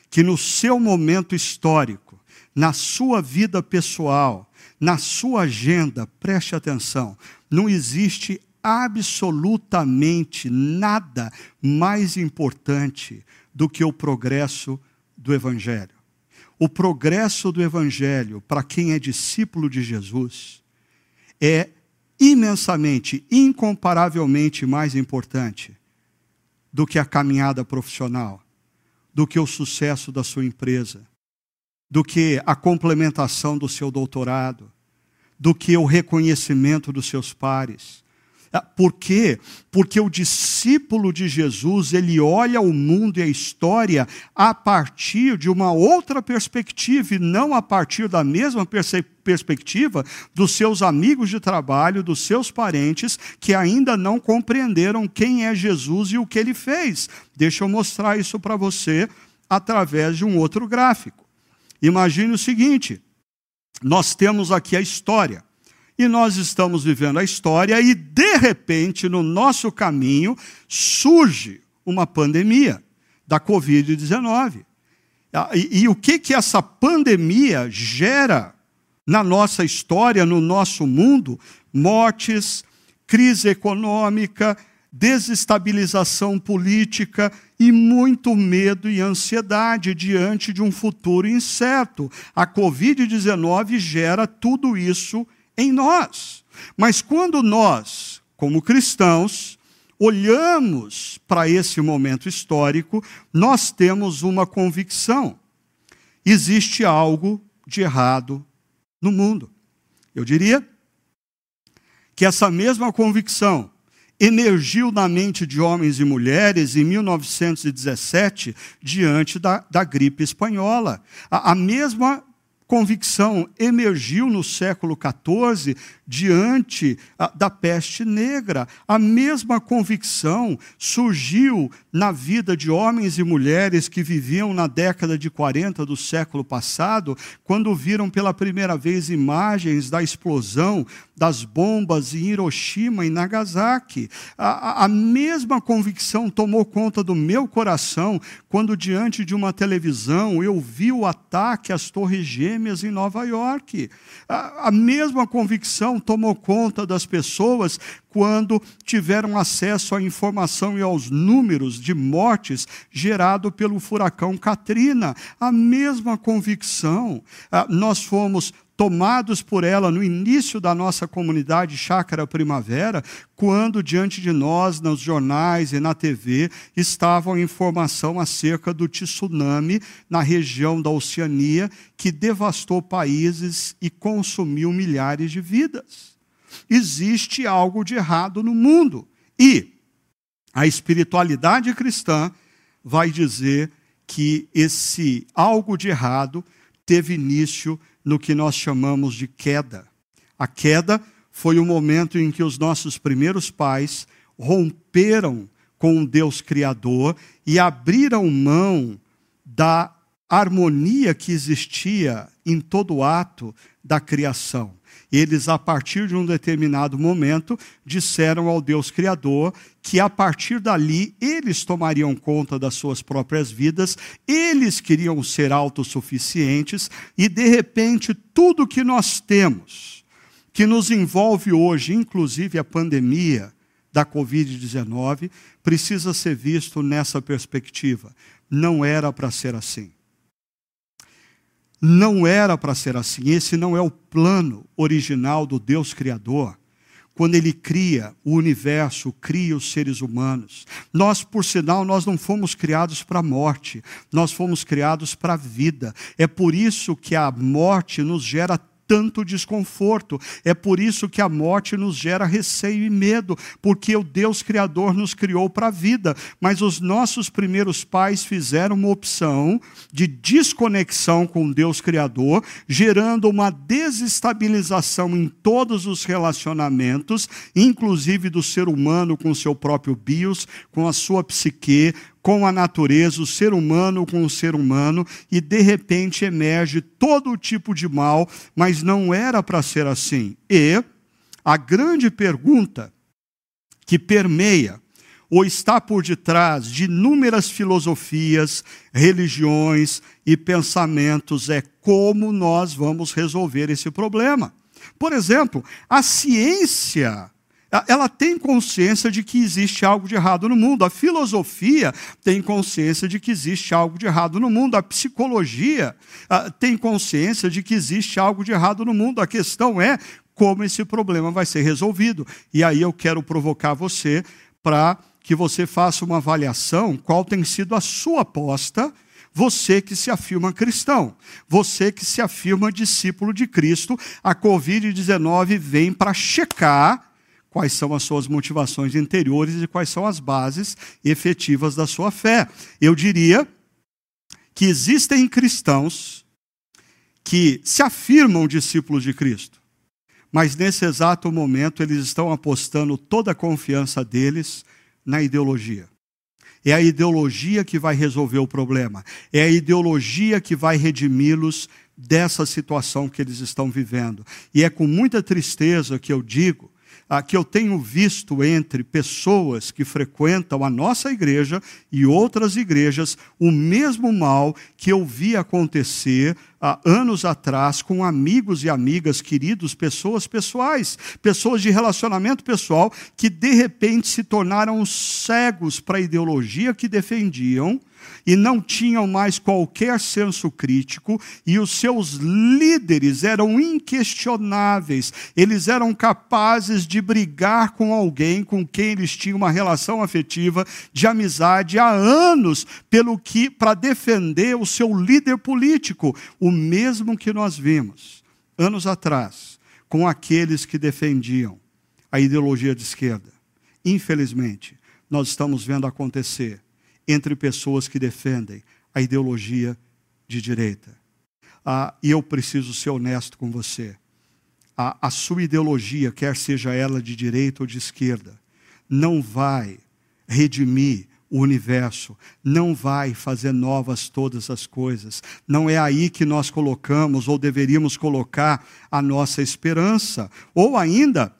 que no seu momento histórico, na sua vida pessoal, na sua agenda, preste atenção, não existe absolutamente nada mais importante do que o progresso do Evangelho. O progresso do Evangelho, para quem é discípulo de Jesus, é imensamente, incomparavelmente mais importante do que a caminhada profissional, do que o sucesso da sua empresa, do que a complementação do seu doutorado, do que o reconhecimento dos seus pares por quê? Porque o discípulo de Jesus, ele olha o mundo e a história a partir de uma outra perspectiva e não a partir da mesma perspectiva dos seus amigos de trabalho, dos seus parentes que ainda não compreenderam quem é Jesus e o que ele fez. Deixa eu mostrar isso para você através de um outro gráfico. Imagine o seguinte: nós temos aqui a história e nós estamos vivendo a história e, de repente, no nosso caminho, surge uma pandemia da Covid-19. Ah, e, e, o que, que essa pandemia gera na nossa história, no nosso mundo? Mortes, crise econômica, desestabilização política e muito medo e ansiedade diante de um futuro incerto. A Covid-19 gera tudo isso em nós. Mas quando nós, como cristãos, olhamos para esse momento histórico, nós temos uma convicção: existe algo de errado no mundo. Eu diria que essa mesma convicção emergiu na mente de homens e mulheres em 1917, diante da, da gripe espanhola. A, a mesma convicção emergiu no século XIV diante ah, da peste negra. A mesma convicção surgiu na vida de homens e mulheres que viviam na década de 40 do século passado, quando viram pela primeira vez imagens da explosão das bombas em Hiroshima e Nagasaki. A, a, mesma convicção tomou conta do meu coração quando, diante de uma televisão, eu vi o ataque às Torres Gêmeas em Nova York. A, a mesma convicção tomou conta das pessoas quando tiveram acesso à informação e aos números de mortes gerado pelo furacão Katrina. A mesma convicção. Ah, nós fomos tomados por ela no início da nossa comunidade Chácara Primavera, quando diante de nós, nos jornais e na TV, estavam informação acerca do tsunami na região da Oceania, que devastou países e consumiu milhares de vidas existe algo de errado no mundo. E a espiritualidade cristã vai dizer que esse algo de errado teve início no que nós chamamos de queda. A queda foi o momento em que os nossos primeiros pais romperam com o Deus Criador e abriram mão da harmonia que existia em todo o ato da criação. Eles, a partir de um determinado momento, disseram ao Deus Criador que a partir dali eles tomariam conta das suas próprias vidas, eles queriam ser autossuficientes e, de repente, tudo que nós temos, que nos envolve hoje, inclusive a pandemia da Covid-19, precisa ser visto nessa perspectiva. Não era para ser assim. Não era para ser assim. Esse não é o plano original do Deus Criador. Quando ele cria o universo, cria os seres humanos. Nós, por sinal, nós não fomos criados para a morte, nós fomos criados para a vida. É por isso que a morte nos gera tanto desconforto. É por isso que a morte nos gera receio e medo, porque o Deus Criador nos criou para a vida. Mas os nossos primeiros pais fizeram uma opção de desconexão com Deus Criador, gerando uma desestabilização em todos os relacionamentos, inclusive do ser humano com seu próprio bios, com a sua psique, com a natureza, o ser humano com o ser humano, e de repente emerge todo tipo de mal, mas não era para ser assim. E a grande pergunta que permeia ou está por detrás de inúmeras filosofias, religiões e pensamentos é como nós vamos resolver esse problema. Por exemplo, a ciência ela tem consciência de que existe algo de errado no mundo. A filosofia tem consciência de que existe algo de errado no mundo. A psicologia uh, tem consciência de que existe algo de errado no mundo. A questão é como esse problema vai ser resolvido. E aí eu quero provocar você para que você faça uma avaliação qual tem sido a sua aposta você que se afirma cristão, você que se afirma discípulo de Cristo, a Covid-19 vem para checar quais são as suas motivações interiores e quais são as bases efetivas da sua fé. Eu diria que existem cristãos que se afirmam discípulos de Cristo, mas nesse exato momento eles estão apostando toda a confiança deles na ideologia. É a ideologia que vai resolver o problema, é a ideologia que vai redimi-los dessa situação que eles estão vivendo. E é com muita tristeza que eu digo ah, que eu tenho visto entre pessoas que frequentam a nossa igreja e outras igrejas o mesmo mal que eu vi acontecer há anos atrás com amigos e amigas queridos, pessoas pessoais, pessoas de relacionamento pessoal que de repente se tornaram cegos para a ideologia que defendiam e não tinham mais qualquer senso crítico, e os seus líderes eram inquestionáveis, eles eram capazes de brigar com alguém com quem eles tinham uma relação afetiva, de amizade há anos, pelo que para defender o seu líder político, o mesmo que nós vimos anos atrás com aqueles que defendiam a ideologia de esquerda. Infelizmente, nós estamos vendo acontecer entre pessoas que defendem a ideologia de direita. Ah, e eu preciso ser honesto com você. A, a sua ideologia, quer seja ela de direita ou de esquerda, não vai redimir o universo, não vai fazer novas todas as coisas. Não é aí que nós colocamos ou deveríamos colocar a nossa esperança. Ou ainda,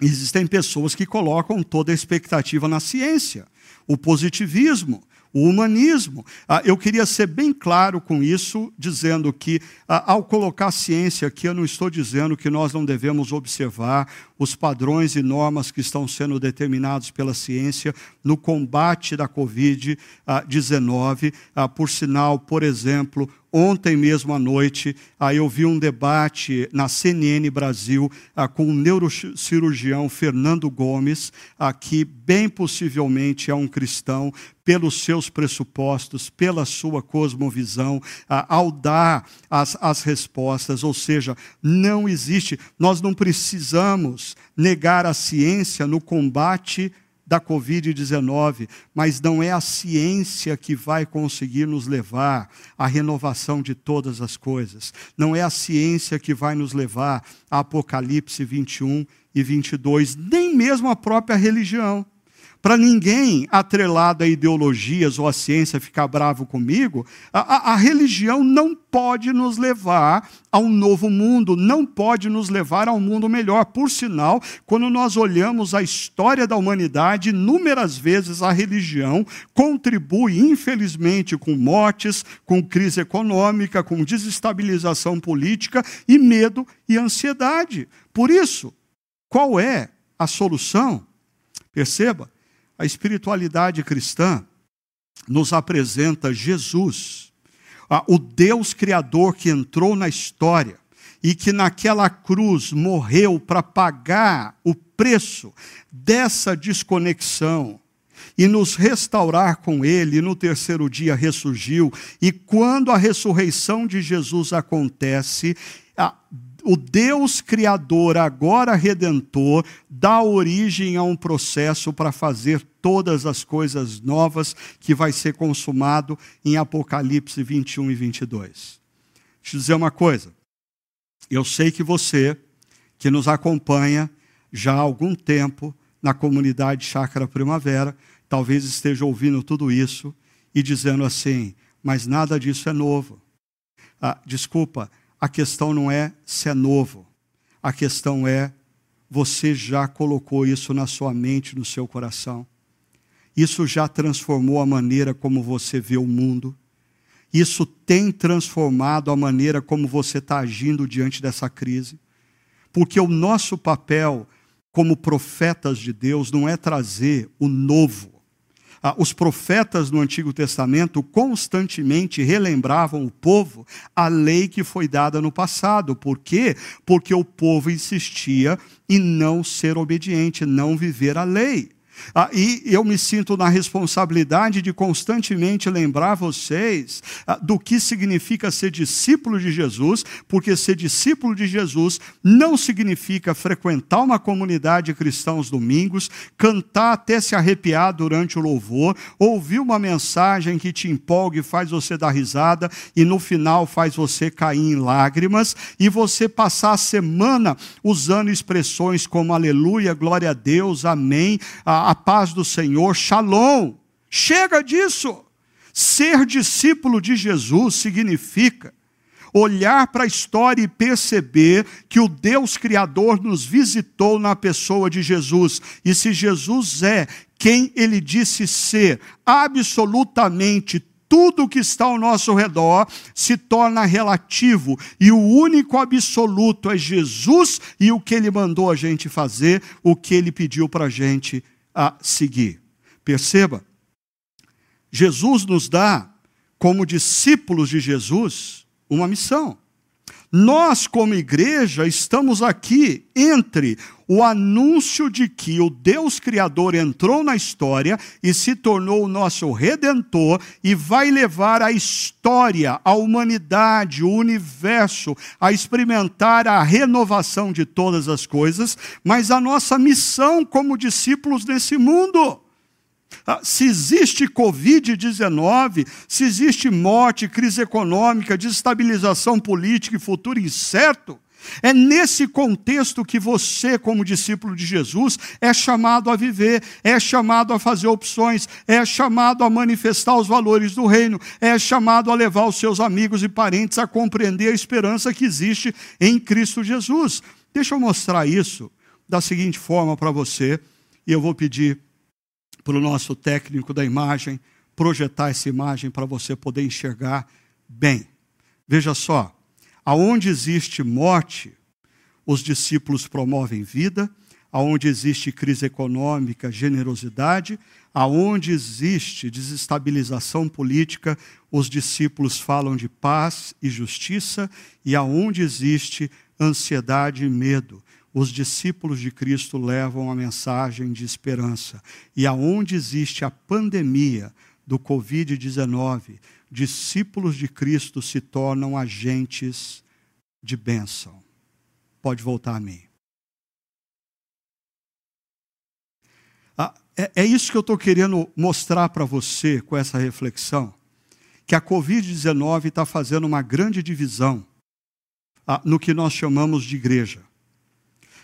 existem pessoas que colocam toda a expectativa na ciência o positivismo, o humanismo. Ah, eu queria ser bem claro com isso, dizendo que, ah, ao colocar ciência aqui, eu não estou dizendo que nós não devemos observar os padrões e normas que estão sendo determinados pela ciência no combate da Covid-19. Ah, por sinal, por exemplo, Ontem mesmo à noite, aí eu vi um debate na CNN Brasil ah, com o neurocirurgião Fernando Gomes, ah, que bem possivelmente é um cristão, pelos seus pressupostos, pela sua cosmovisão, ah, ao dar as, as respostas. Ou seja, não existe, nós não precisamos negar a ciência no combate da Covid-19, mas não é a ciência que vai conseguir nos levar à renovação de todas as coisas. Não é a ciência que vai nos levar a Apocalipse 21 e 22, nem mesmo a própria religião para ninguém atrelado a ideologias ou a ciência ficar bravo comigo, a, a, a, religião não pode nos levar a um novo mundo, não pode nos levar a um mundo melhor. Por sinal, quando nós olhamos a história da humanidade, inúmeras vezes a religião contribui, infelizmente, com mortes, com crise econômica, com desestabilização política e medo e ansiedade. Por isso, qual é a solução? Perceba, a espiritualidade cristã nos apresenta Jesus, o Deus Criador que entrou na história e que naquela cruz morreu para pagar o preço dessa desconexão e nos restaurar com Ele, no terceiro dia ressurgiu. E quando a ressurreição de Jesus acontece, o Deus Criador, agora redentor, dá origem a um processo para fazer todas as coisas novas que vai ser consumado em Apocalipse 21 e 22. Deixa eu dizer uma coisa. Eu sei que você, que nos acompanha já há algum tempo na comunidade Chácara Primavera, talvez esteja ouvindo tudo isso e dizendo assim: mas nada disso é novo. Ah, desculpa, a questão não é se é novo, a questão é você já colocou isso na sua mente, no seu coração. isso já transformou a maneira como você vê o mundo. Isso tem transformado a maneira como você está agindo diante dessa crise. Porque o nosso papel como profetas de Deus não é trazer o novo. Ah, os profetas no Antigo Testamento constantemente relembravam o povo a lei que foi dada no passado. Por quê? Porque o povo insistia em não ser obediente, não viver a lei. Ah, e eu me sinto na responsabilidade de constantemente lembrar vocês ah, do que significa ser discípulo de Jesus, porque ser discípulo de Jesus não significa frequentar uma comunidade cristã aos domingos, cantar até se arrepiar durante o louvor, ouvir uma mensagem que te empolga e faz você dar risada e no final faz você cair em lágrimas e você passar a semana usando expressões como aleluia, glória a Deus, amém. Ah, a paz do Senhor, shalom. Chega disso. Ser discípulo de Jesus significa olhar para a história e perceber que o Deus Criador nos visitou na pessoa de Jesus. E se Jesus é quem ele disse ser, absolutamente tudo que está ao nosso redor se torna relativo e o único absoluto é Jesus e o que ele mandou a gente fazer, o que ele pediu para a gente a seguir. Perceba, Jesus nos dá, como discípulos de Jesus, uma missão. Nós, como igreja, estamos aqui entre o anúncio de que o Deus Criador entrou na história e se tornou o nosso redentor e vai levar a história, a humanidade, o universo a experimentar a renovação de todas as coisas, mas a nossa missão como discípulos nesse mundo. Ah, se existe Covid-19, se existe morte, crise econômica, desestabilização política e futuro incerto, é nesse contexto que você, como discípulo de Jesus, é chamado a viver, é chamado a fazer opções, é chamado a manifestar os valores do reino, é chamado a levar os seus amigos e parentes a compreender a esperança que existe em Cristo Jesus. Deixa eu mostrar isso da seguinte forma para você, e eu vou pedir para o nosso técnico da imagem projetar essa imagem para você poder enxergar bem. Veja só, aonde existe morte, os discípulos promovem vida, aonde existe crise econômica, generosidade, aonde existe desestabilização política, os discípulos falam de paz e justiça, e aonde existe ansiedade e medo, os discípulos de Cristo levam a mensagem de esperança. E aonde existe a pandemia do Covid-19, discípulos de Cristo se tornam agentes de bênção. Pode voltar a mim. Ah, é, é isso que eu estou querendo mostrar para você com essa reflexão. Que a Covid-19 está fazendo uma grande divisão ah, no que nós chamamos de igreja.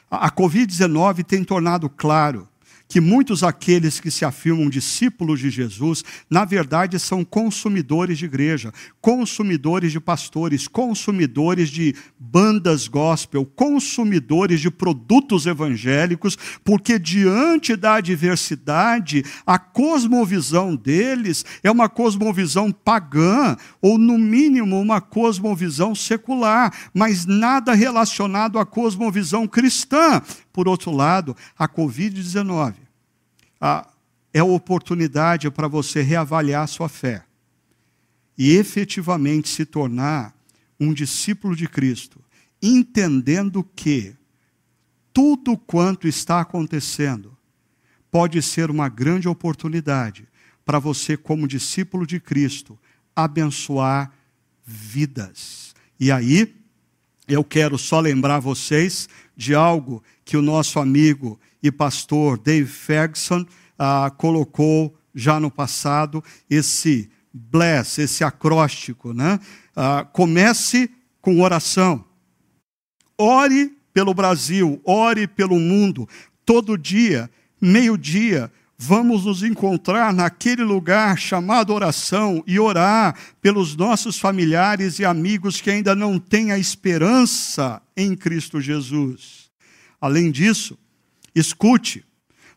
A Covid-19 tem tornado claro que muitos aqueles que se afirmam discípulos de Jesus, na verdade são consumidores de igreja, consumidores de pastores, consumidores de bandas gospel, consumidores de produtos evangélicos, porque diante da adversidade, a cosmovisão deles é uma cosmovisão pagã, ou no mínimo uma cosmovisão secular, mas nada relacionado à cosmovisão cristã. Por outro lado, a Covid-19 é a oportunidade para você reavaliar sua fé e efetivamente se tornar um discípulo de Cristo, entendendo que tudo quanto está acontecendo pode ser uma grande oportunidade para você, como discípulo de Cristo, abençoar vidas. E aí, eu quero só lembrar vocês de algo que o nosso amigo e pastor Dave Ferguson ah, colocou já no passado, esse bless, esse acróstico. Né? Ah, comece com oração. Ore pelo Brasil, ore pelo mundo. Todo dia, meio-dia, vamos nos encontrar naquele lugar chamado oração e orar pelos nossos familiares e amigos que ainda não têm a esperança em Cristo Jesus. Além disso, escute,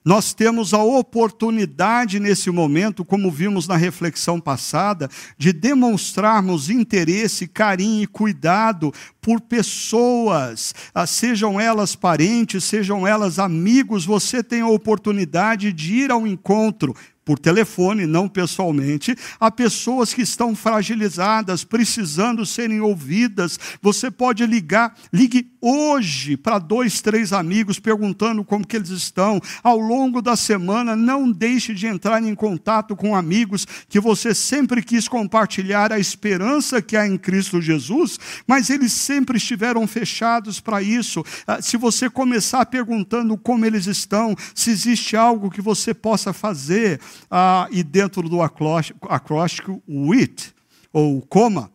Nós temos a oportunidade nesse momento, como vimos na reflexão passada, de demonstrarmos interesse, carinho e cuidado por pessoas, ah, sejam elas parentes, sejam elas amigos, você tem a oportunidade de ir ao encontro por telefone, não pessoalmente, a pessoas que estão fragilizadas, precisando serem ouvidas. Você pode ligar, ligue hoje para dois, três amigos perguntando como que eles estão. Ao longo da semana, não deixe de entrar em contato com amigos que você sempre quis compartilhar a esperança que há em Cristo Jesus, mas eles sempre estiveram fechados para isso. Ah, se você começar perguntando como eles estão, se existe algo que você possa fazer, ah, e dentro do acróstico, acróstico WIT, ou coma,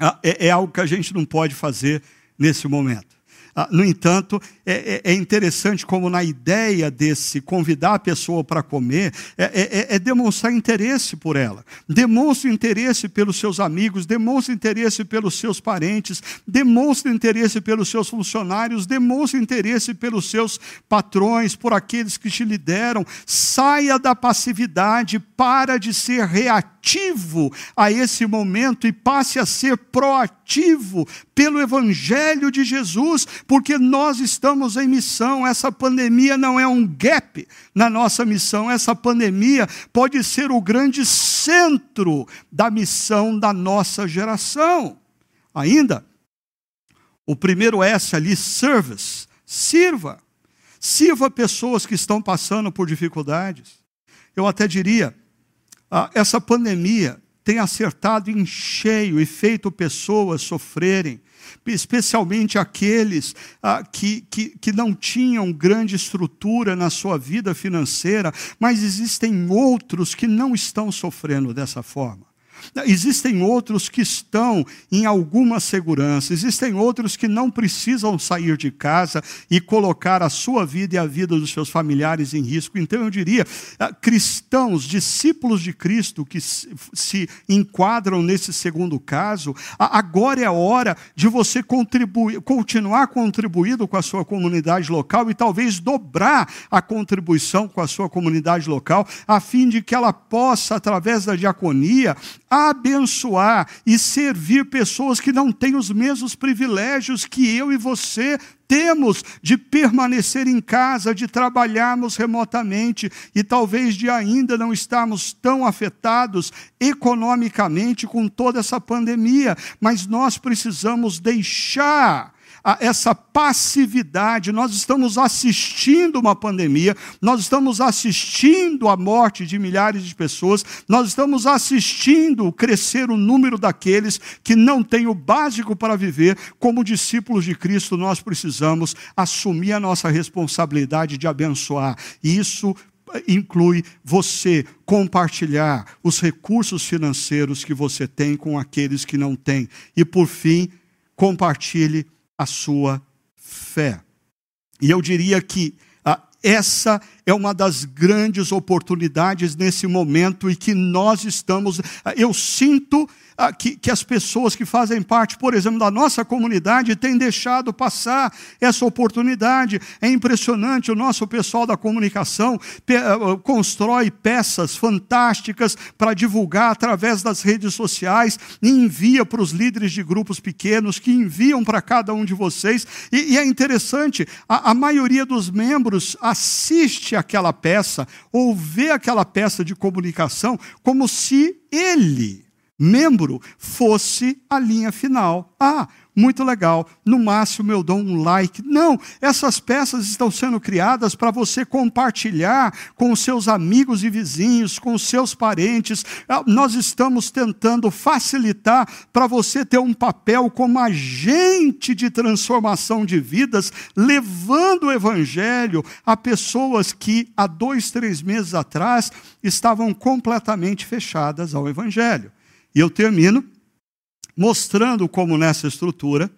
ah, é, é algo que a gente não pode fazer nesse momento. Ah, no entanto, é, é, é, interessante como na ideia desse convidar a pessoa para comer, é, é, é, é, demonstrar interesse por ela. Demonstre interesse pelos seus amigos, demonstre interesse pelos seus parentes, demonstre interesse pelos seus funcionários, demonstre interesse pelos seus patrões, por aqueles que te lideram. Saia da passividade, para de ser reativo a esse momento e passe a ser proativo pelo Evangelho de Jesus, porque nós estamos em missão. Essa pandemia não é um gap na nossa missão, essa pandemia pode ser o grande centro da missão da nossa geração. Ainda, o primeiro S ali, service, sirva. Sirva pessoas que estão passando por dificuldades. Eu até diria, ah, essa pandemia tem acertado em cheio e feito pessoas sofrerem, especialmente aqueles ah, que, que, que não tinham grande estrutura na sua vida financeira, mas existem outros que não estão sofrendo dessa forma. Existem outros que estão em alguma segurança, existem outros que não precisam sair de casa e colocar a sua vida e a vida dos seus familiares em risco. Então eu diria, ah, cristãos, discípulos de Cristo que se enquadram nesse segundo caso, agora é a hora de você contribuir, continuar contribuindo com a sua comunidade local e talvez dobrar a contribuição com a sua comunidade local, a fim de que ela possa, através da diaconia, abençoar e servir pessoas que não têm os mesmos privilégios que eu e você temos de permanecer em casa, de trabalharmos remotamente e talvez de ainda não estarmos tão afetados economicamente com toda essa pandemia, mas nós precisamos deixar a essa passividade. Nós estamos assistindo uma pandemia, nós estamos assistindo a morte de milhares de pessoas, nós estamos assistindo crescer o número daqueles que não têm o básico para viver. Como discípulos de Cristo, nós precisamos assumir a nossa responsabilidade de abençoar. E isso inclui você compartilhar os recursos financeiros que você tem com aqueles que não têm. E por fim, compartilhe a sua fé. E eu diria que ah, essa é uma das grandes oportunidades nesse momento e que nós estamos. Ah, eu sinto ah, que, que, as pessoas que fazem parte, por exemplo, da nossa comunidade, têm deixado passar essa oportunidade. É impressionante, o nosso pessoal da comunicação pe ah, constrói peças fantásticas para divulgar através das redes sociais e envia para os líderes de grupos pequenos, que enviam para cada um de vocês. E, e é interessante, a, a maioria dos membros assiste aquela peça ou vê aquela peça de comunicação como se ele membro fosse a linha final. Ah, muito legal, no máximo eu dou um like. Não, essas peças estão sendo criadas para você compartilhar com os seus amigos e vizinhos, com os seus parentes. Ah, nós estamos tentando facilitar para você ter um papel como agente de transformação de vidas, levando o evangelho a pessoas que há dois, três meses atrás estavam completamente fechadas ao evangelho. E eu termino mostrando como nessa estrutura,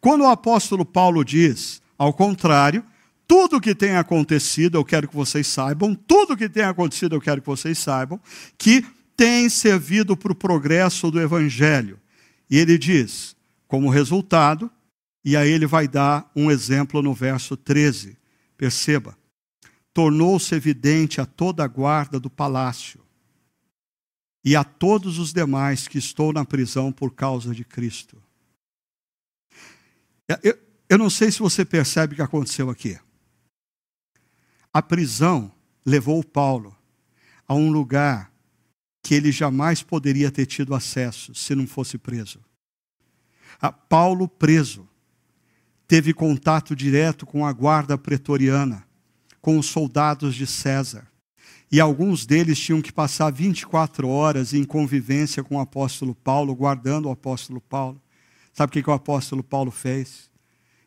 quando o apóstolo Paulo diz, ao contrário, tudo que tem acontecido, eu quero que vocês saibam, tudo que tem acontecido, eu quero que vocês saibam, que tem servido para o progresso do evangelho. E ele diz, como resultado, e aí ele vai dar um exemplo no verso 13. Perceba, tornou-se evidente a toda a guarda do palácio e a todos os demais que estou na prisão por causa de Cristo. Eu, eu não sei se você percebe o que aconteceu aqui. A prisão levou Paulo a um lugar que ele jamais poderia ter tido acesso se não fosse preso. A Paulo, preso, teve contato direto com a guarda pretoriana, com os soldados de César. E alguns deles tinham que passar 24 horas em convivência com o apóstolo Paulo, guardando o apóstolo Paulo. Sabe o que, o apóstolo Paulo fez?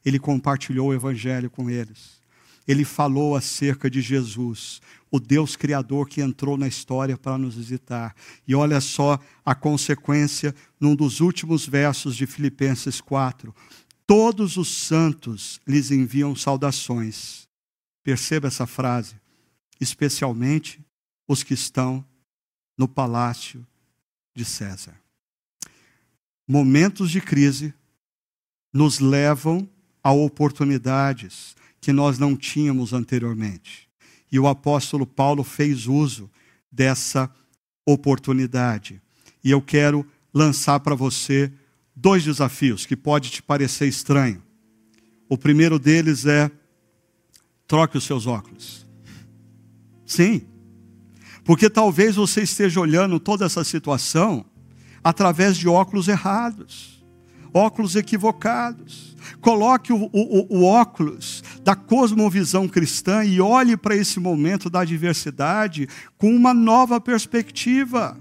Ele compartilhou o evangelho com eles. Ele falou acerca de Jesus, o Deus Criador que entrou na história para nos visitar. E olha só a consequência num dos últimos versos de Filipenses 4. Todos os santos lhes enviam saudações. Perceba essa frase. Especialmente os que estão no palácio de César. Momentos de crise nos levam a oportunidades que nós não tínhamos anteriormente. E o apóstolo Paulo fez uso dessa oportunidade. E eu quero lançar para você dois desafios que pode te parecer estranho. O primeiro deles é troque os seus óculos. Sim. Porque talvez você esteja olhando toda essa situação através de óculos errados, óculos equivocados. Coloque o, o, o óculos da cosmovisão cristã e olhe para esse momento da adversidade com uma nova perspectiva.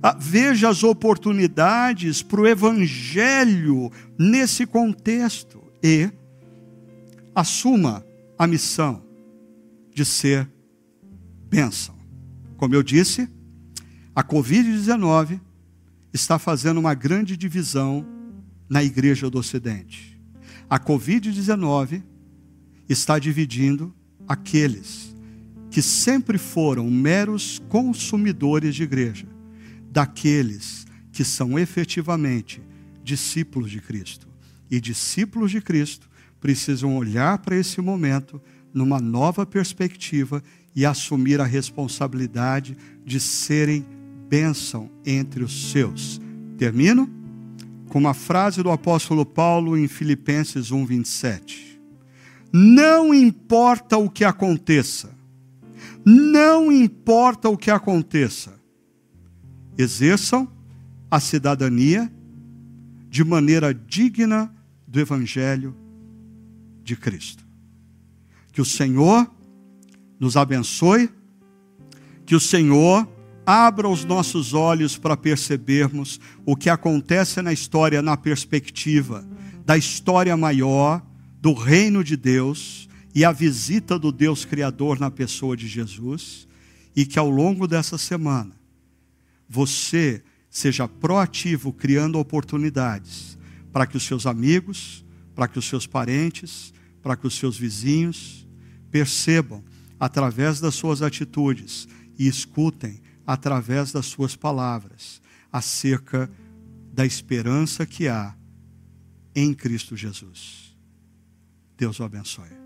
Ah, veja as oportunidades para o Evangelho nesse contexto e assuma a missão de ser bênção. Como eu disse, a Covid-19 está fazendo uma grande divisão na igreja do Ocidente. A Covid-19 está dividindo aqueles que sempre foram meros consumidores de igreja daqueles que são efetivamente discípulos de Cristo. E discípulos de Cristo precisam olhar para esse momento numa nova perspectiva e assumir a responsabilidade de serem bênção entre os seus. Termino com uma frase do apóstolo Paulo em Filipenses 1:27. Não importa o que aconteça, não importa o que aconteça, exerçam a cidadania de maneira digna do Evangelho de Cristo. Que o Senhor nos abençoe, que o Senhor abra os nossos olhos para percebermos o que acontece na história na perspectiva da história maior do reino de Deus e a visita do Deus Criador na pessoa de Jesus, e que ao longo dessa semana você seja proativo criando oportunidades para que os seus amigos, para que os seus parentes, para que os seus vizinhos percebam através das suas atitudes e escutem através das suas palavras acerca da esperança que há em Cristo Jesus. Deus o abençoe.